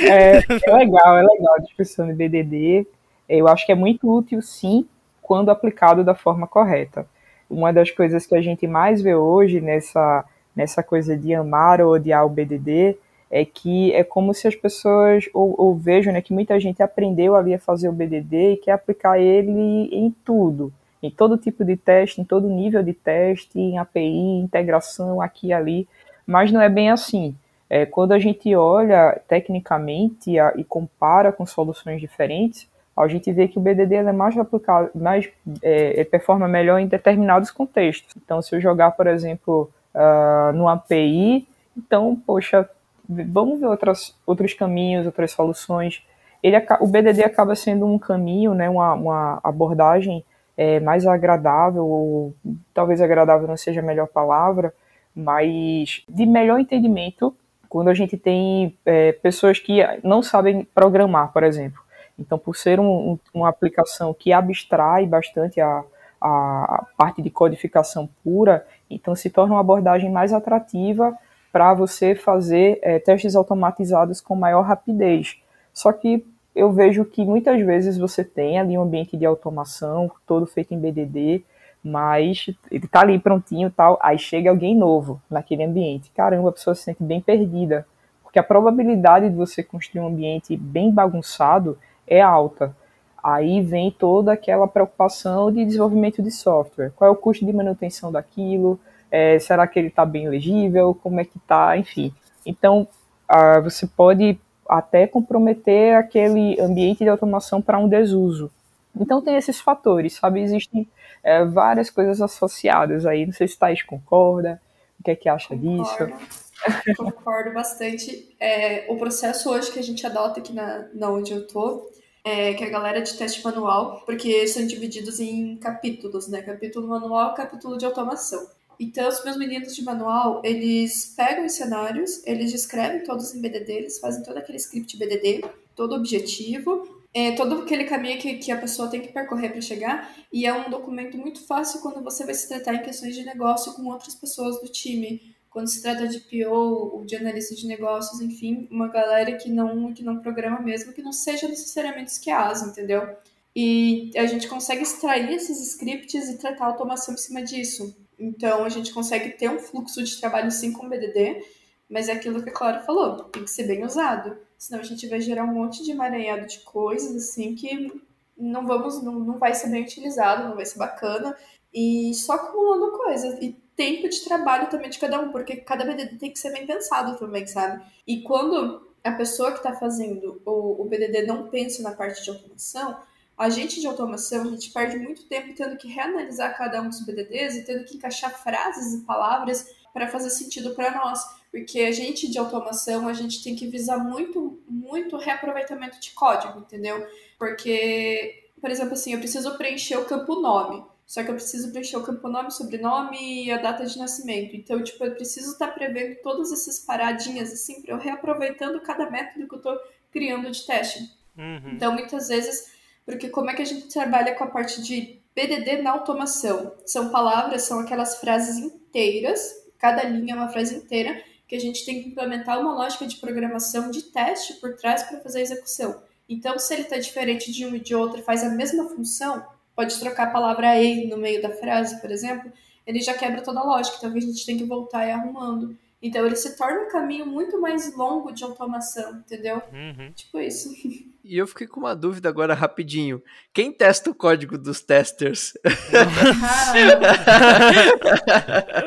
*laughs* é, é legal, é legal a discussão de BDD. Eu acho que é muito útil, sim, quando aplicado da forma correta uma das coisas que a gente mais vê hoje nessa, nessa coisa de amar ou odiar o BDD é que é como se as pessoas, ou, ou vejam né, que muita gente aprendeu ali a fazer o BDD e quer aplicar ele em tudo, em todo tipo de teste, em todo nível de teste, em API, integração aqui e ali, mas não é bem assim. É, quando a gente olha tecnicamente e compara com soluções diferentes, a gente vê que o BDD é mais aplicado, mais é, performa melhor em determinados contextos. Então, se eu jogar, por exemplo, uh, no API, então, poxa, vamos ver outras, outros caminhos, outras soluções. Ele, o BDD acaba sendo um caminho, né, uma, uma abordagem é, mais agradável, ou talvez agradável não seja a melhor palavra, mas de melhor entendimento quando a gente tem é, pessoas que não sabem programar, por exemplo. Então, por ser um, um, uma aplicação que abstrai bastante a, a parte de codificação pura, então se torna uma abordagem mais atrativa para você fazer é, testes automatizados com maior rapidez. Só que eu vejo que muitas vezes você tem ali um ambiente de automação, todo feito em BDD, mas ele tá ali prontinho tal, aí chega alguém novo naquele ambiente. Caramba, a pessoa se sente bem perdida, porque a probabilidade de você construir um ambiente bem bagunçado é alta. Aí vem toda aquela preocupação de desenvolvimento de software. Qual é o custo de manutenção daquilo? É, será que ele está bem legível? Como é que está? Enfim. Então, uh, você pode até comprometer aquele ambiente de automação para um desuso. Então tem esses fatores, sabe? Existem é, várias coisas associadas aí. Não sei se Thais concorda, o que é que acha Concordo. disso? Concordo bastante. É, o processo hoje que a gente adota aqui na, na onde eu tô, é, que é a galera de teste manual, porque são divididos em capítulos, né? Capítulo manual, capítulo de automação. Então, os meus meninos de manual, eles pegam os cenários, eles descrevem todos em BDD, eles fazem todo aquele script BDD, todo objetivo, é, todo aquele caminho que, que a pessoa tem que percorrer para chegar, e é um documento muito fácil quando você vai se tratar em questões de negócio com outras pessoas do time, quando se trata de PO ou de analista de negócios, enfim, uma galera que não, que não programa mesmo, que não seja necessariamente SQAs, entendeu? E a gente consegue extrair esses scripts e tratar a automação em cima disso. Então, a gente consegue ter um fluxo de trabalho sim com BDD, mas é aquilo que a Clara falou, tem que ser bem usado. Senão a gente vai gerar um monte de emaranhado de coisas, assim, que não vamos, não, não vai ser bem utilizado, não vai ser bacana. E só acumulando coisas. E tempo de trabalho também de cada um, porque cada BDD tem que ser bem pensado também, sabe? E quando a pessoa que está fazendo o, o BDD não pensa na parte de automação, a gente de automação, a gente perde muito tempo tendo que reanalisar cada um dos BDDs e tendo que encaixar frases e palavras para fazer sentido para nós. Porque a gente de automação, a gente tem que visar muito, muito reaproveitamento de código, entendeu? Porque, por exemplo, assim, eu preciso preencher o campo nome. Só que eu preciso preencher o campo nome, sobrenome e a data de nascimento. Então, tipo, eu preciso estar tá prevendo todas essas paradinhas, assim, para eu reaproveitando cada método que eu estou criando de teste. Uhum. Então, muitas vezes, porque como é que a gente trabalha com a parte de BDD na automação? São palavras, são aquelas frases inteiras, cada linha é uma frase inteira, que a gente tem que implementar uma lógica de programação de teste por trás para fazer a execução. Então, se ele está diferente de um e de outro faz a mesma função, pode trocar a palavra e no meio da frase, por exemplo, ele já quebra toda a lógica. Talvez a gente tenha que voltar e arrumando. Então ele se torna um caminho muito mais longo de automação, entendeu? Uhum. Tipo isso. *laughs* E eu fiquei com uma dúvida agora rapidinho. Quem testa o código dos testers? *laughs*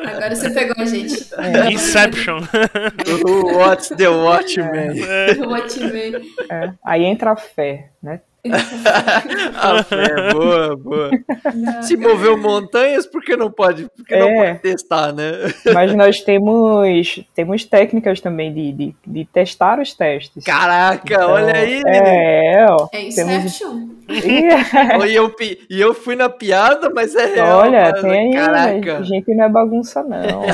agora você pegou a gente. É. Inception. What's the Watchman? É. Watchman. É. Aí entra a fé, né? *laughs* a fé, boa, boa. Não, Se moveu montanhas, por que não pode? Porque é, não pode testar, né? *laughs* Mas nós temos, temos técnicas também de, de, de testar os testes. Caraca, então, olha aí! É, ó. É. Temos... e, eu, e eu fui na piada, mas é real. Olha, mano. tem Caraca. a gente não é bagunça, não.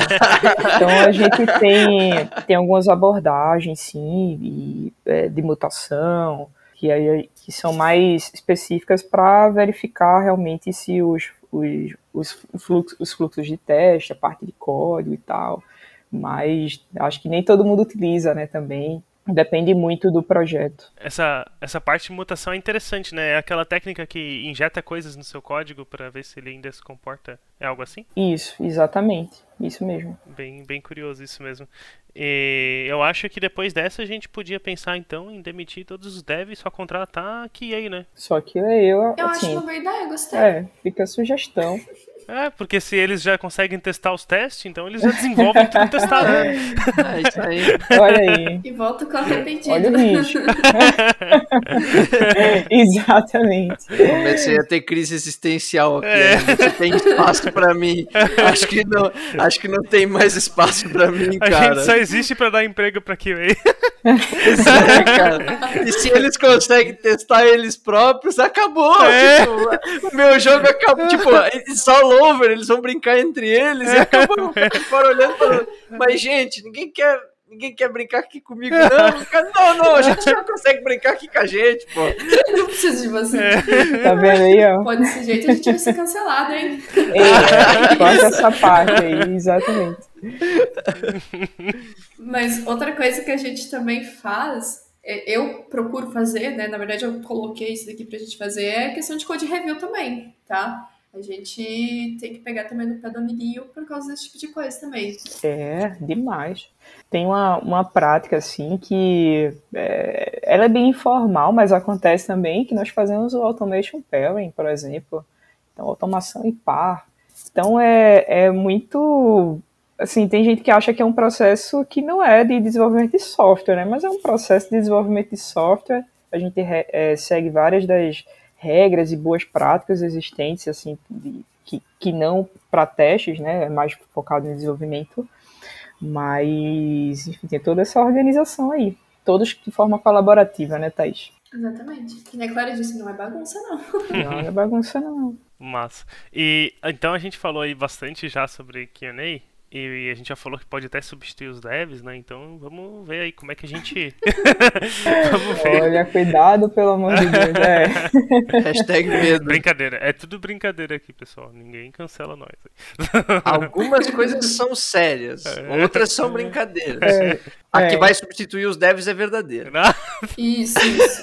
então a gente tem, tem algumas abordagens, sim, de, é, de mutação que, aí, que são mais específicas para verificar realmente se os, os, os, fluxos, os fluxos de teste, a parte de código e tal. Mas acho que nem todo mundo utiliza, né, também. Depende muito do projeto. Essa, essa parte de mutação é interessante, né? É aquela técnica que injeta coisas no seu código para ver se ele ainda se comporta. É algo assim? Isso, exatamente. Isso mesmo. Bem, bem curioso isso mesmo. E eu acho que depois dessa a gente podia pensar então em demitir todos os devs e só contratar a QA, né? Só que eu. Eu assim, acho uma boa ideia, gostei. É, fica a sugestão. *laughs* É, porque se eles já conseguem testar os testes, então eles já desenvolvem tudo testado. *laughs* É, é isso aí. Olha aí. E volta com arrependido. Olha o risco. *laughs* Exatamente. Comecei a ter crise existencial aqui. É. Né? Tem espaço pra mim. Acho que não, acho que não tem mais espaço pra mim, cara. A gente só existe pra dar emprego pra QA. *laughs* É, cara. E se eles conseguem testar eles próprios, acabou. É. Tipo, o meu jogo acabou. Tipo, só over, eles vão brincar entre eles e acabam fora olhando pra... Mas, gente, ninguém quer. Ninguém quer brincar aqui comigo, não. *laughs* Não, não, a gente já consegue brincar aqui com a gente, pô. *laughs* Não preciso de você. Tá vendo aí, ó? Pode desse jeito a gente vai ser cancelado, hein? É, *laughs* corta essa parte aí, exatamente. Mas outra coisa que a gente também faz é, eu procuro fazer, né? Na verdade, eu coloquei isso daqui pra gente fazer, é a questão de code review também, tá? A gente tem que pegar também no pé do amiguinho por causa desse tipo de coisa também. É, demais. Tem uma, uma prática, assim, que é, ela é bem informal, mas acontece também que nós fazemos o automation pairing, por exemplo. Então, automação em par. Então, é, é muito... Assim, tem gente que acha que é um processo que não é de desenvolvimento de software, né? Mas é um processo de desenvolvimento de software. A gente é, segue várias das regras e boas práticas existentes, assim, de, que, que não para testes, né, é mais focado em desenvolvimento, mas, enfim, tem toda essa organização aí, todos de forma colaborativa, né, Thaís? Exatamente. E é claro disso, não é bagunça, não. *laughs* Não, não é bagunça, não. Massa. E então a gente falou aí bastante já sobre Q&A, e a gente já falou que pode até substituir os devs, né? Então vamos ver aí como é que a gente. *laughs* vamos ver. Olha, cuidado, pelo amor de Deus. É. *laughs* Hashtag medo. Brincadeira. É tudo brincadeira aqui, pessoal. Ninguém cancela nós. *laughs* Algumas coisas são sérias, é. outras são brincadeiras. É. A que é. vai substituir os devs é verdadeira. Isso, isso.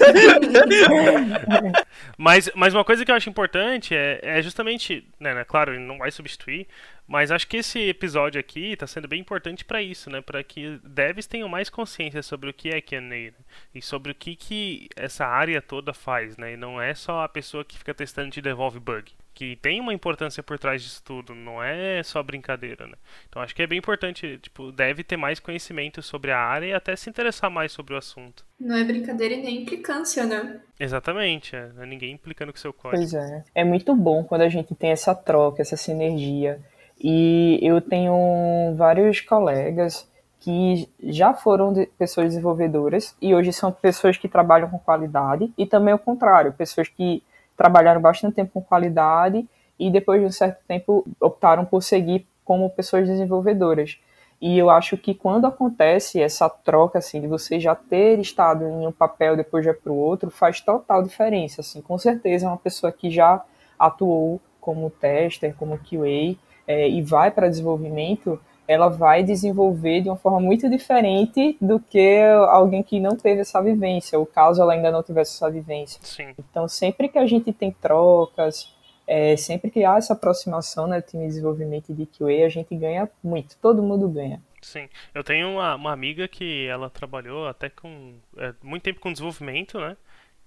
mas, mas uma coisa que eu acho importante é, é justamente, né, né, claro, não vai substituir, mas acho que esse episódio aqui está sendo bem importante para isso, né? Para que devs tenham mais consciência sobre o que é QA né? e sobre o que, que essa área toda faz, né? E não é só a pessoa que fica testando e devolve bug. Que tem uma importância por trás disso tudo, não é só brincadeira, né? Então acho que é bem importante, tipo, deve ter mais conhecimento sobre a área e até se interessar mais sobre o assunto. Não é brincadeira e nem implicância, né? Exatamente, é, não é ninguém implicando com seu código. Pois é. É muito bom quando a gente tem essa troca, essa sinergia e eu tenho vários colegas que já foram de pessoas desenvolvedoras e hoje são pessoas que trabalham com qualidade e também o contrário, pessoas que trabalharam bastante tempo com qualidade e depois de um certo tempo optaram por seguir como pessoas desenvolvedoras. E eu acho que quando acontece essa troca, assim, de você já ter estado em um papel depois já para o outro, faz total diferença, assim. Com certeza uma pessoa que já atuou como tester, como QA, é, e vai para desenvolvimento, ela vai desenvolver de uma forma muito diferente do que alguém que não teve essa vivência, ou caso ela ainda não tivesse essa vivência. Sim. Então, sempre que a gente tem trocas, é, sempre que há essa aproximação né, time de desenvolvimento de QA, a gente ganha muito, todo mundo ganha. Sim, eu tenho uma, uma amiga que ela trabalhou até com é, muito tempo com desenvolvimento, né?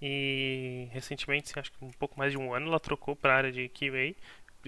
E recentemente, acho que um pouco mais de um ano, ela trocou para a área de QA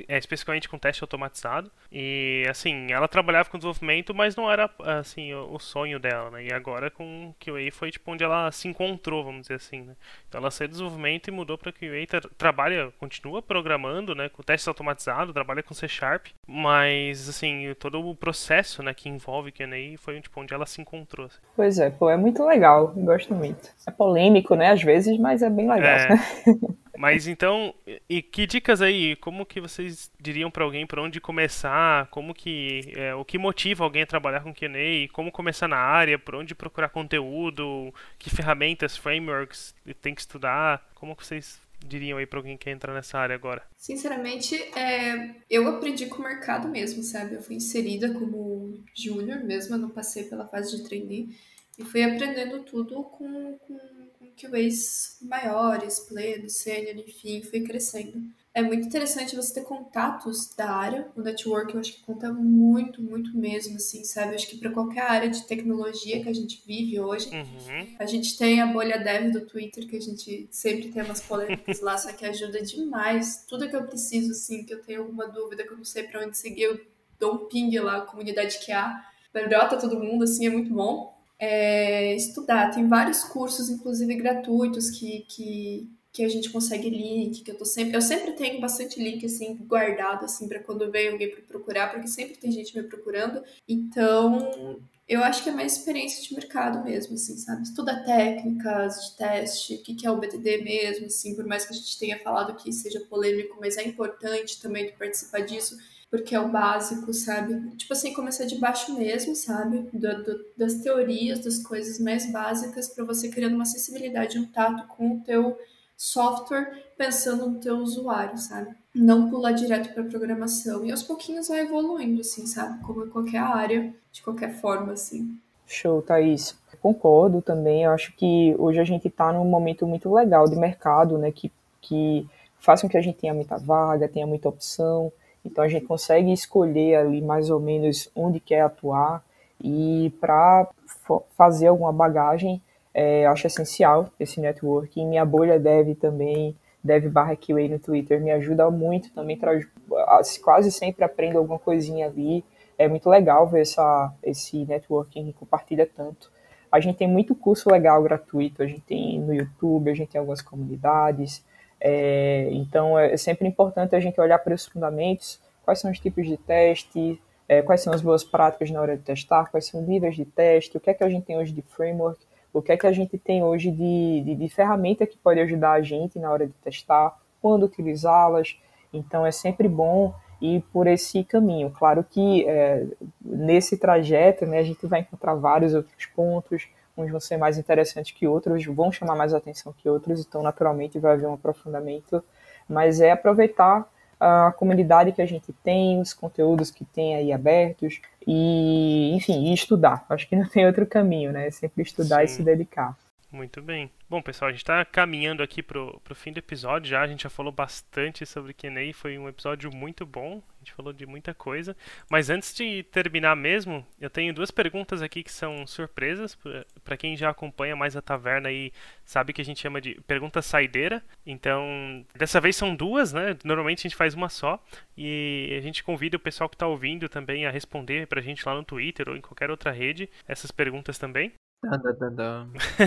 é, especificamente com teste automatizado. E assim, ela trabalhava com desenvolvimento, mas não era assim o, o sonho dela, né? E agora com QA foi tipo onde ela se encontrou, vamos dizer assim, né? Então ela saiu do desenvolvimento e mudou para QA, tra trabalha, continua programando, né, com teste automatizado, trabalha com C Sharp, mas assim, todo o processo, né, que envolve QA foi tipo onde ela se encontrou. Assim. Pois é, pô, é muito legal, gosto muito. É polêmico, né, às vezes, mas é bem legal. É. *laughs* Mas então, e que dicas aí? Como que vocês diriam para alguém por onde começar? Como que é, o que motiva alguém a trabalhar com QA? Como começar na área? Por onde procurar conteúdo? Que ferramentas, frameworks tem que estudar? Como que vocês diriam aí para alguém que quer entrar nessa área agora? Sinceramente, é, eu aprendi com o mercado mesmo, sabe? Eu fui inserida como júnior mesmo, eu não passei pela fase de trainee e fui aprendendo tudo com, com QAs maiores, pleno, sênior, enfim, fui crescendo. É muito interessante você ter contatos da área. O network eu acho que conta muito, muito mesmo, assim, sabe? Eu acho que para qualquer área de tecnologia que a gente vive hoje, uhum. a gente tem a bolha dev do Twitter, que a gente sempre tem umas polêmicas lá, só que ajuda demais. Tudo que eu preciso, assim, que eu tenho alguma dúvida, que eu não sei para onde seguir, eu dou um ping lá, comunidade QA, brota todo mundo, assim, é muito bom é, estudar. Tem vários cursos, inclusive gratuitos, que, que, que a gente consegue link, que eu tô sempre. Eu sempre tenho bastante link assim, guardado, assim, para quando vem alguém para procurar, porque sempre tem gente me procurando. Então, eu acho que é mais experiência de mercado mesmo, assim, sabe? Estuda técnicas de teste, o que é o BTD mesmo, assim, por mais que a gente tenha falado que seja polêmico, mas é importante também participar disso porque é o básico, sabe? Tipo assim, começar de baixo mesmo, sabe? Do, do, das teorias, das coisas mais básicas, para você criando uma acessibilidade, um tato com o teu software, pensando no teu usuário, sabe? Não pular direto para programação. E aos pouquinhos vai evoluindo, assim, sabe? Como em qualquer área, de qualquer forma, assim. Show, Thaís. Concordo também. Eu acho que hoje a gente está num momento muito legal de mercado, né? Que, que faz com que a gente tenha muita vaga, tenha muita opção. Então a gente consegue escolher ali mais ou menos onde quer atuar e para fazer alguma bagagem, é, acho essencial esse networking. Minha bolha deve também, deve barra QA no Twitter, me ajuda muito também, traz, quase sempre aprendo alguma coisinha ali. É muito legal ver essa, esse networking que compartilha tanto. A gente tem muito curso legal gratuito, a gente tem no YouTube, a gente tem algumas comunidades. É, então é sempre importante a gente olhar para os fundamentos, quais são os tipos de teste, é, quais são as boas práticas na hora de testar, quais são os níveis de teste, o que é que a gente tem hoje de framework, o que é que a gente tem hoje de, de, de ferramenta que pode ajudar a gente na hora de testar, quando utilizá-las. Então é sempre bom ir por esse caminho. Claro que é, nesse trajeto né, a gente vai encontrar vários outros pontos, uns vão ser mais interessantes que outros, vão chamar mais atenção que outros, então naturalmente vai haver um aprofundamento, mas é aproveitar a comunidade que a gente tem, os conteúdos que tem aí abertos e, enfim, e estudar. Acho que não tem outro caminho, né? É sempre estudar Sim. e se dedicar. Muito bem. Bom, pessoal, a gente está caminhando aqui pro, pro fim do episódio já. A gente já falou bastante sobre QA. Foi um episódio muito bom. A gente falou de muita coisa. Mas antes de terminar mesmo, eu tenho duas perguntas aqui que são surpresas. para quem já acompanha mais a taverna e sabe que a gente chama de pergunta saideira. Então, dessa vez são duas, né? Normalmente a gente faz uma só. E a gente convida o pessoal que está ouvindo também a responder para a gente lá no Twitter ou em qualquer outra rede essas perguntas também.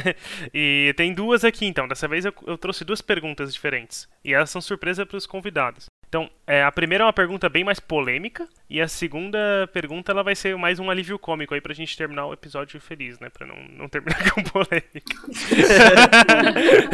*laughs* e tem duas aqui, então. Dessa vez eu, eu, trouxe duas perguntas diferentes. E elas são surpresa para os convidados. Então, é, a primeira é uma pergunta bem mais polêmica. E a segunda pergunta ela vai ser mais um alívio cômico aí pra gente terminar o episódio feliz, né? Pra não, não terminar *laughs* com polêmica.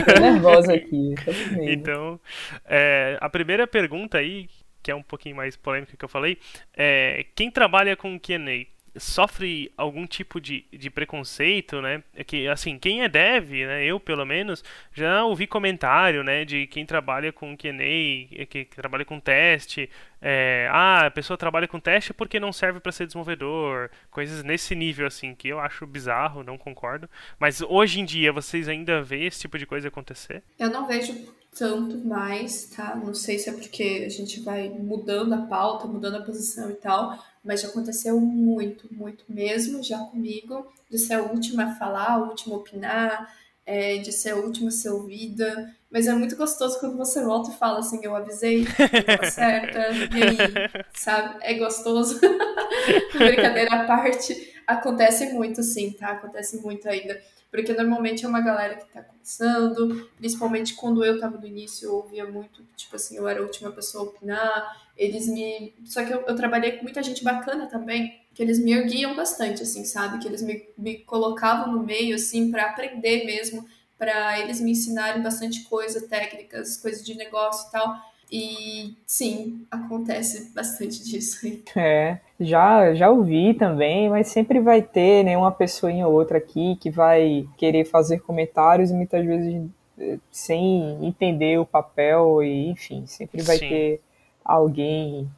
Tô nervosa aqui. Então, é, a primeira pergunta aí, que é um pouquinho mais polêmica que eu falei, é quem trabalha com QA sofre algum tipo de, de preconceito, né? É que, assim, quem é dev, né? Eu, pelo menos, já ouvi comentário, né? De quem trabalha com QA, que, que trabalha com teste. É, ah, a pessoa trabalha com teste porque não serve para ser desenvolvedor. Coisas nesse nível, assim, que eu acho bizarro, não concordo. Mas hoje em dia, vocês ainda vê esse tipo de coisa acontecer? Eu não vejo tanto mais, tá? Não sei se é porque a gente vai mudando a pauta, mudando a posição e tal, mas já aconteceu muito, muito mesmo já comigo, de ser a última a falar, a última a opinar, é, de ser a última a ser ouvida. Mas é muito gostoso quando você volta e fala assim, eu avisei, *laughs* tá certa, e aí, sabe? É gostoso. *laughs* Brincadeira à parte, acontece muito sim, tá? Acontece muito ainda porque normalmente é uma galera que tá começando, principalmente quando eu tava no início, eu ouvia muito, tipo assim, eu era a última pessoa a opinar, eles me... Só que eu, eu trabalhei com muita gente bacana também, que eles me erguiam bastante, assim, sabe? Que eles me, me colocavam no meio, assim, para aprender mesmo, para eles me ensinarem bastante coisa, técnicas, coisas de negócio e tal. E sim, acontece bastante *laughs* disso aí. É, já, já ouvi também, mas sempre vai ter né, uma pessoinha ou outra aqui que vai querer fazer comentários e muitas vezes eh, sem entender o papel, e enfim, sempre vai sim. ter alguém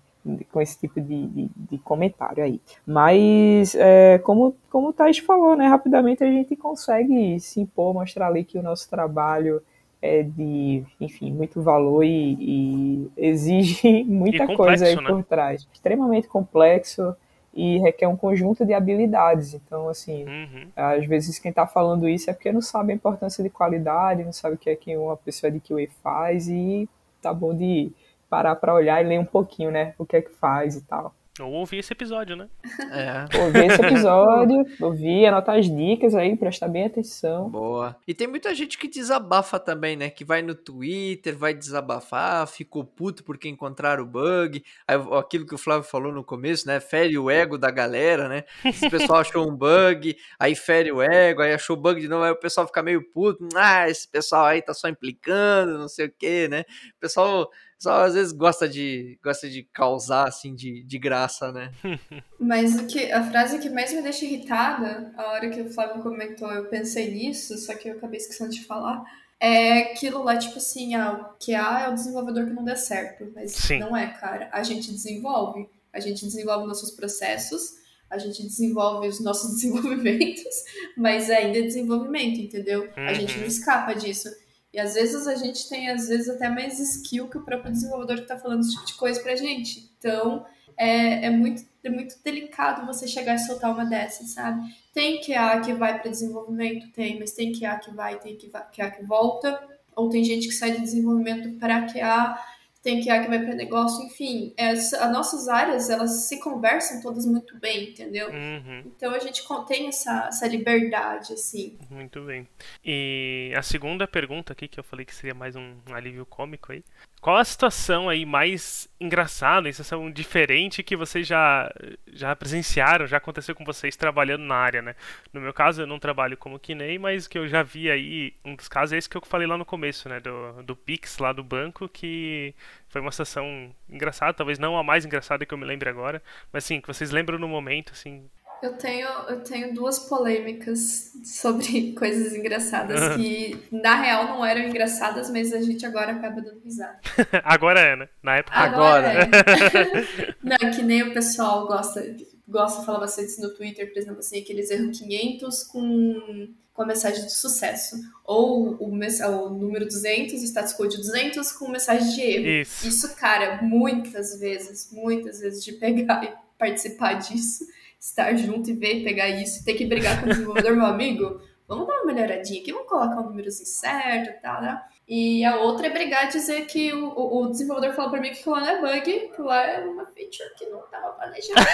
com esse tipo de, de, de comentário aí. Mas, é, como, como o Thais falou, né, rapidamente a gente consegue se impor, mostrar ali que o nosso trabalho é de, enfim, muito valor e, e exige *laughs* muita e complexo, coisa aí né? por trás. Extremamente complexo e requer um conjunto de habilidades. Então, assim, uhum. às vezes quem está falando isso é porque não sabe a importância de qualidade, não sabe o que é que uma pessoa de QA faz e tá bom de parar para olhar e ler um pouquinho, né, o que é que faz e tal. Ou ouvir esse episódio, né? É. Ouvir esse episódio, ouvir, anotar as dicas aí, prestar bem atenção. Boa. E tem muita gente que desabafa também, né? Que vai no Twitter, vai desabafar, ficou puto porque encontraram o bug. Aí, aquilo que o Flávio falou no começo, né? Fere o ego da galera, né? Se o pessoal achou um bug, aí fere o ego, aí achou bug de novo, aí o pessoal fica meio puto. Ah, esse pessoal aí tá só implicando, não sei o quê, né? O pessoal só às vezes gosta de gosta de causar assim de, de graça, né? *laughs* Mas o que a frase que mais me deixa irritada, a hora que o Flávio comentou, eu pensei nisso, só que eu acabei esquecendo de falar. É aquilo lá, tipo assim, ah, o QA é o desenvolvedor que não deu certo. Mas Sim. não é, cara. A gente desenvolve. A gente desenvolve nossos processos, a gente desenvolve os nossos *laughs* desenvolvimentos, mas ainda é desenvolvimento, entendeu? Uhum. A gente não uhum. escapa disso. E às vezes a gente tem, às vezes, até mais skill que o próprio desenvolvedor que está falando esse tipo de coisa pra gente. Então, é, é, muito, é muito delicado você chegar e soltar uma dessas, sabe? Tem QA que vai para desenvolvimento, tem, mas tem QA que vai, tem QA que volta. Ou tem gente que sai de desenvolvimento para QA tem QA que vai para negócio, enfim, as, as, nossas áreas elas se conversam todas muito bem, entendeu? Uhum. Então a gente contém essa, essa liberdade, assim. Muito bem. E a segunda pergunta aqui, que eu falei que seria mais um alívio cômico aí. Qual a situação aí mais engraçada, situação diferente que vocês já, já presenciaram, já aconteceu com vocês trabalhando na área, né? No meu caso, eu não trabalho como Kinei, mas que eu já vi aí, um dos casos é esse que eu falei lá no começo, né? Do, do Pix lá do banco, que foi uma situação engraçada, talvez não a mais engraçada que eu me lembre agora, mas sim, que vocês lembram no momento, assim, eu tenho, eu tenho duas polêmicas sobre *laughs* coisas engraçadas que, na real, não eram engraçadas, mas a gente agora acaba dando risada. *laughs* agora é, né? Na época. Agora. agora. É. *laughs* não, que nem o pessoal gosta, gosta de falar bastante no Twitter, por exemplo, assim, aqueles erros 500 com, com a mensagem de sucesso. Ou o, o número 200, o status code 200 com mensagem de erro. Isso. Isso, cara, muitas vezes, muitas vezes de pegar e participar disso estar junto e ver, pegar isso, ter que brigar com o desenvolvedor, meu amigo, vamos dar uma melhoradinha aqui, vamos colocar um número assim certo e tal, né? E a outra é brigar e dizer que o, o, desenvolvedor falou pra mim que lá não é bug, que lá é uma feature que não tava planejada?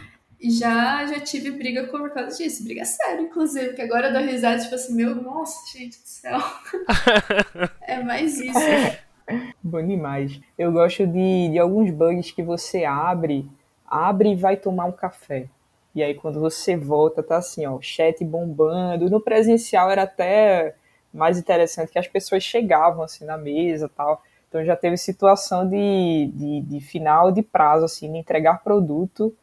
*laughs* E já, já tive briga por causa disso, briga séria, inclusive, porque agora eu dou risada, tipo assim, meu, nossa, gente do céu. *laughs* é mais isso. Bom demais. Eu gosto de, de alguns bugs que você abre abre e vai tomar um café. E aí quando você volta, tá assim, ó, chat bombando. No presencial era até mais interessante que as pessoas chegavam assim na mesa tal. Então já teve situação de, de, de final de prazo, assim, de entregar produto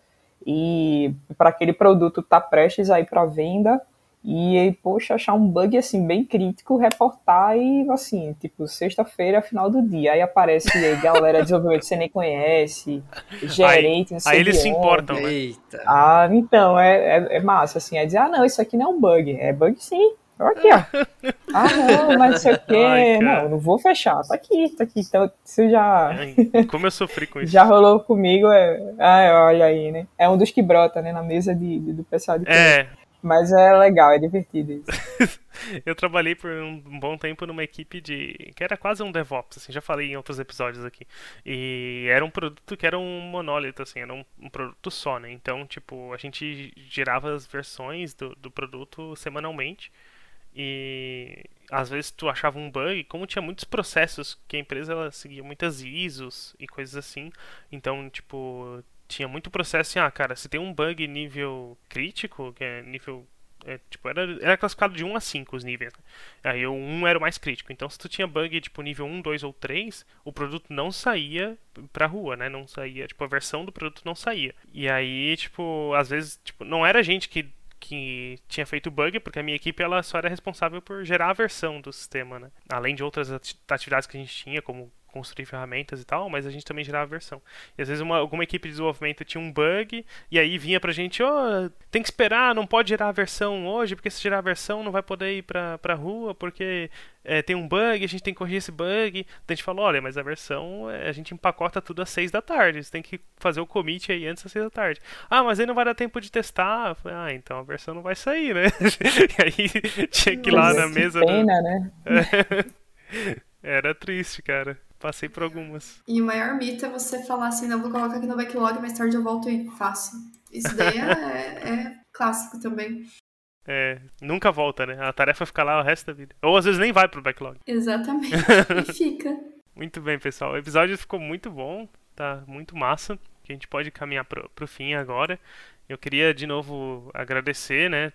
e para aquele produto tá prestes a ir para venda e, poxa, achar um bug, assim, bem crítico, reportar e, assim, tipo, sexta-feira, final do dia. Aí aparece aí, galera de desenvolvimento que você nem conhece, gerente, não sei Aí eles se importam, né? Eita. Ah, então, é, é, é, massa, assim. É dizer, ah, não, isso aqui não é um bug. É bug sim. Aqui, ó. *laughs* ah, não, mas não sei o quê. não, não vou fechar. Tá aqui, tá aqui. Então, isso já. *laughs* Como eu sofri com isso. já rolou comigo. É... Ah, olha aí, né? É um dos que brota, né? Na mesa de, de do pessoal de. É, mas é legal, é divertido isso. *laughs* eu trabalhei por um bom tempo numa equipe de. que era quase um DevOps, assim, já falei em outros episódios aqui. E era um produto que era um monólito, assim, era um, um produto só, né? Então, tipo, a gente gerava as versões do, do produto semanalmente. E às vezes tu achava um bug, como tinha muitos processos, que a empresa ela seguia muitas ISOs e coisas assim. Então, tipo, tinha muito processo assim, ah, cara, se tem um bug nível crítico, que é nível. É, tipo, era, era classificado de 1 a 5 os níveis. Né? Aí o 1 era o mais crítico. Então, se tu tinha bug tipo nível 1, 2 ou 3, o produto não saía pra rua, né? Não saía, tipo, a versão do produto não saía. E aí, tipo, às vezes, tipo, não era gente que que tinha feito bug, porque a minha equipe ela só era responsável por gerar a versão do sistema, né? Além de outras atividades que a gente tinha, como construir ferramentas e tal, mas a gente também gerava versão. E às vezes uma, alguma equipe de desenvolvimento tinha um bug, e aí vinha pra gente, oh, tem que esperar, não pode gerar a versão hoje, porque se gerar a versão não vai poder ir pra, pra rua, porque é, tem um bug, a gente tem que corrigir esse bug. Então a gente falou, olha, mas a versão, é, a gente empacota tudo às seis da tarde, você tem que fazer o commit aí antes das seis da tarde. Ah, mas aí não vai dar tempo de testar. Falei, ah, então a versão não vai sair, né? *laughs* e aí tinha que ir lá na mesa. Pena, do... né? *laughs* Era triste, cara. Passei por algumas. E o maior mito é você falar assim, não, vou colocar aqui no backlog, mais tarde eu volto e faço. Isso daí é, é clássico também. É, nunca volta, né? A tarefa fica lá o resto da vida. Ou às vezes nem vai pro backlog. Exatamente. *laughs* e fica. Muito bem, pessoal. O episódio ficou muito bom, tá muito massa. A gente pode caminhar pro, pro fim agora. Eu queria de novo agradecer, né?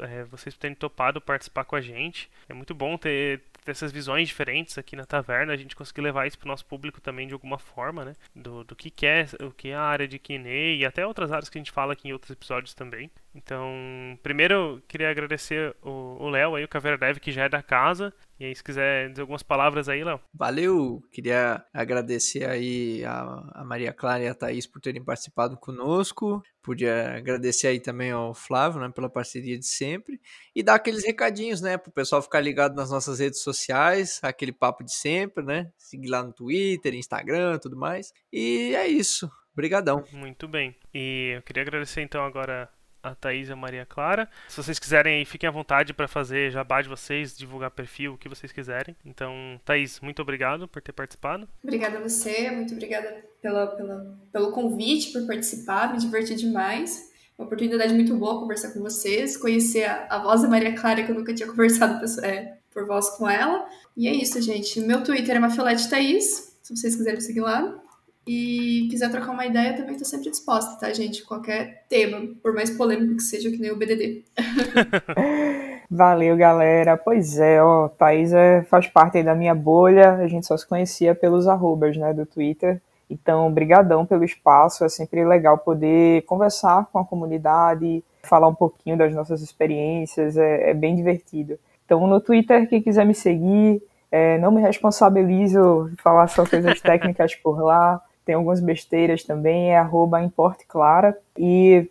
É, vocês terem topado participar com a gente. É muito bom ter essas visões diferentes aqui na taverna, a gente conseguir levar isso para o nosso público também de alguma forma, né? Do, do que, que é, o que é a área de Kine e até outras áreas que a gente fala aqui em outros episódios também. Então, primeiro queria agradecer o Léo aí, o Caveira Dev, que já é da casa E aí, se quiser dizer algumas palavras aí, Léo. Valeu! Queria agradecer aí a, Maria Clara e a Thaís por terem participado conosco. Podia agradecer aí também ao Flávio, né, pela parceria de sempre. E dar aqueles recadinhos, né, pro pessoal ficar ligado nas nossas redes sociais, aquele papo de sempre, né? Seguir lá no Twitter, Instagram, tudo mais. E é isso. Obrigadão. Muito bem. E eu queria agradecer então agora a Thaís e a Maria Clara. Se vocês quiserem, fiquem à vontade para fazer jabá de vocês, divulgar perfil, o que vocês quiserem. Então, Thaís, muito obrigado por ter participado. Obrigada a você, muito obrigada pela, pela, pelo convite, por participar, me diverti demais. Uma oportunidade muito boa conversar com vocês, conhecer a, a voz da Maria Clara, que eu nunca tinha *laughs* conversado é, por voz com ela. E é isso, gente. Meu Twitter é Mafiolete Thaís, se vocês quiserem seguir lá. E quiser trocar uma ideia, também estou sempre disposta, tá, gente? Qualquer tema, por mais polêmico que seja, que nem o BDD. *laughs* Valeu, galera. Pois é, ó, Thaís é, faz parte da minha bolha, a gente só se conhecia pelos arrobas, né, do Twitter. Então, brigadão pelo espaço, é sempre legal poder conversar com a comunidade, falar um pouquinho das nossas experiências, é, é bem divertido. Então, no Twitter, quem quiser me seguir, é, não me responsabilizo de falar só coisas *laughs* técnicas por lá tem algumas besteiras também, é arroba Importe Clara. E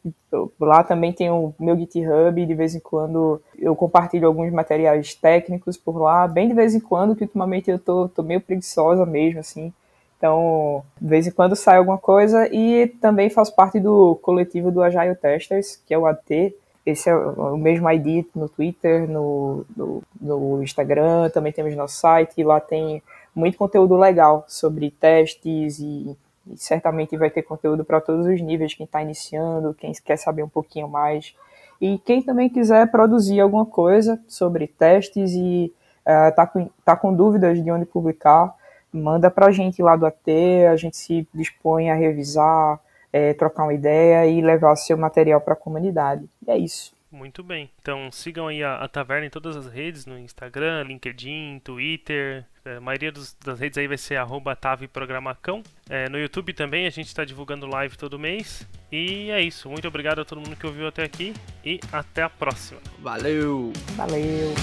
lá também tem o meu GitHub, de vez em quando eu compartilho alguns materiais técnicos por lá, bem de vez em quando, que ultimamente eu tô, tô meio preguiçosa mesmo, assim. Então, de vez em quando sai alguma coisa e também faço parte do coletivo do Agile Testers, que é o AT. Esse é o mesmo ID no Twitter, no, no, no Instagram, também temos nosso site, e lá tem muito conteúdo legal sobre testes e, e certamente vai ter conteúdo para todos os níveis, quem está iniciando, quem quer saber um pouquinho mais. E quem também quiser produzir alguma coisa sobre testes e está uh, com, tá com dúvidas de onde publicar, manda para a gente lá do AT, a gente se dispõe a revisar, é, trocar uma ideia e levar seu material para a comunidade. E é isso. Muito bem. Então sigam aí a, a, Taverna em todas as redes, no Instagram, LinkedIn, Twitter. É, a maioria dos, das redes aí vai ser arroba Taveprogramacão. É, no YouTube também a gente está divulgando live todo mês. E é isso. Muito obrigado a todo mundo que ouviu até aqui e até a próxima. Valeu! Valeu!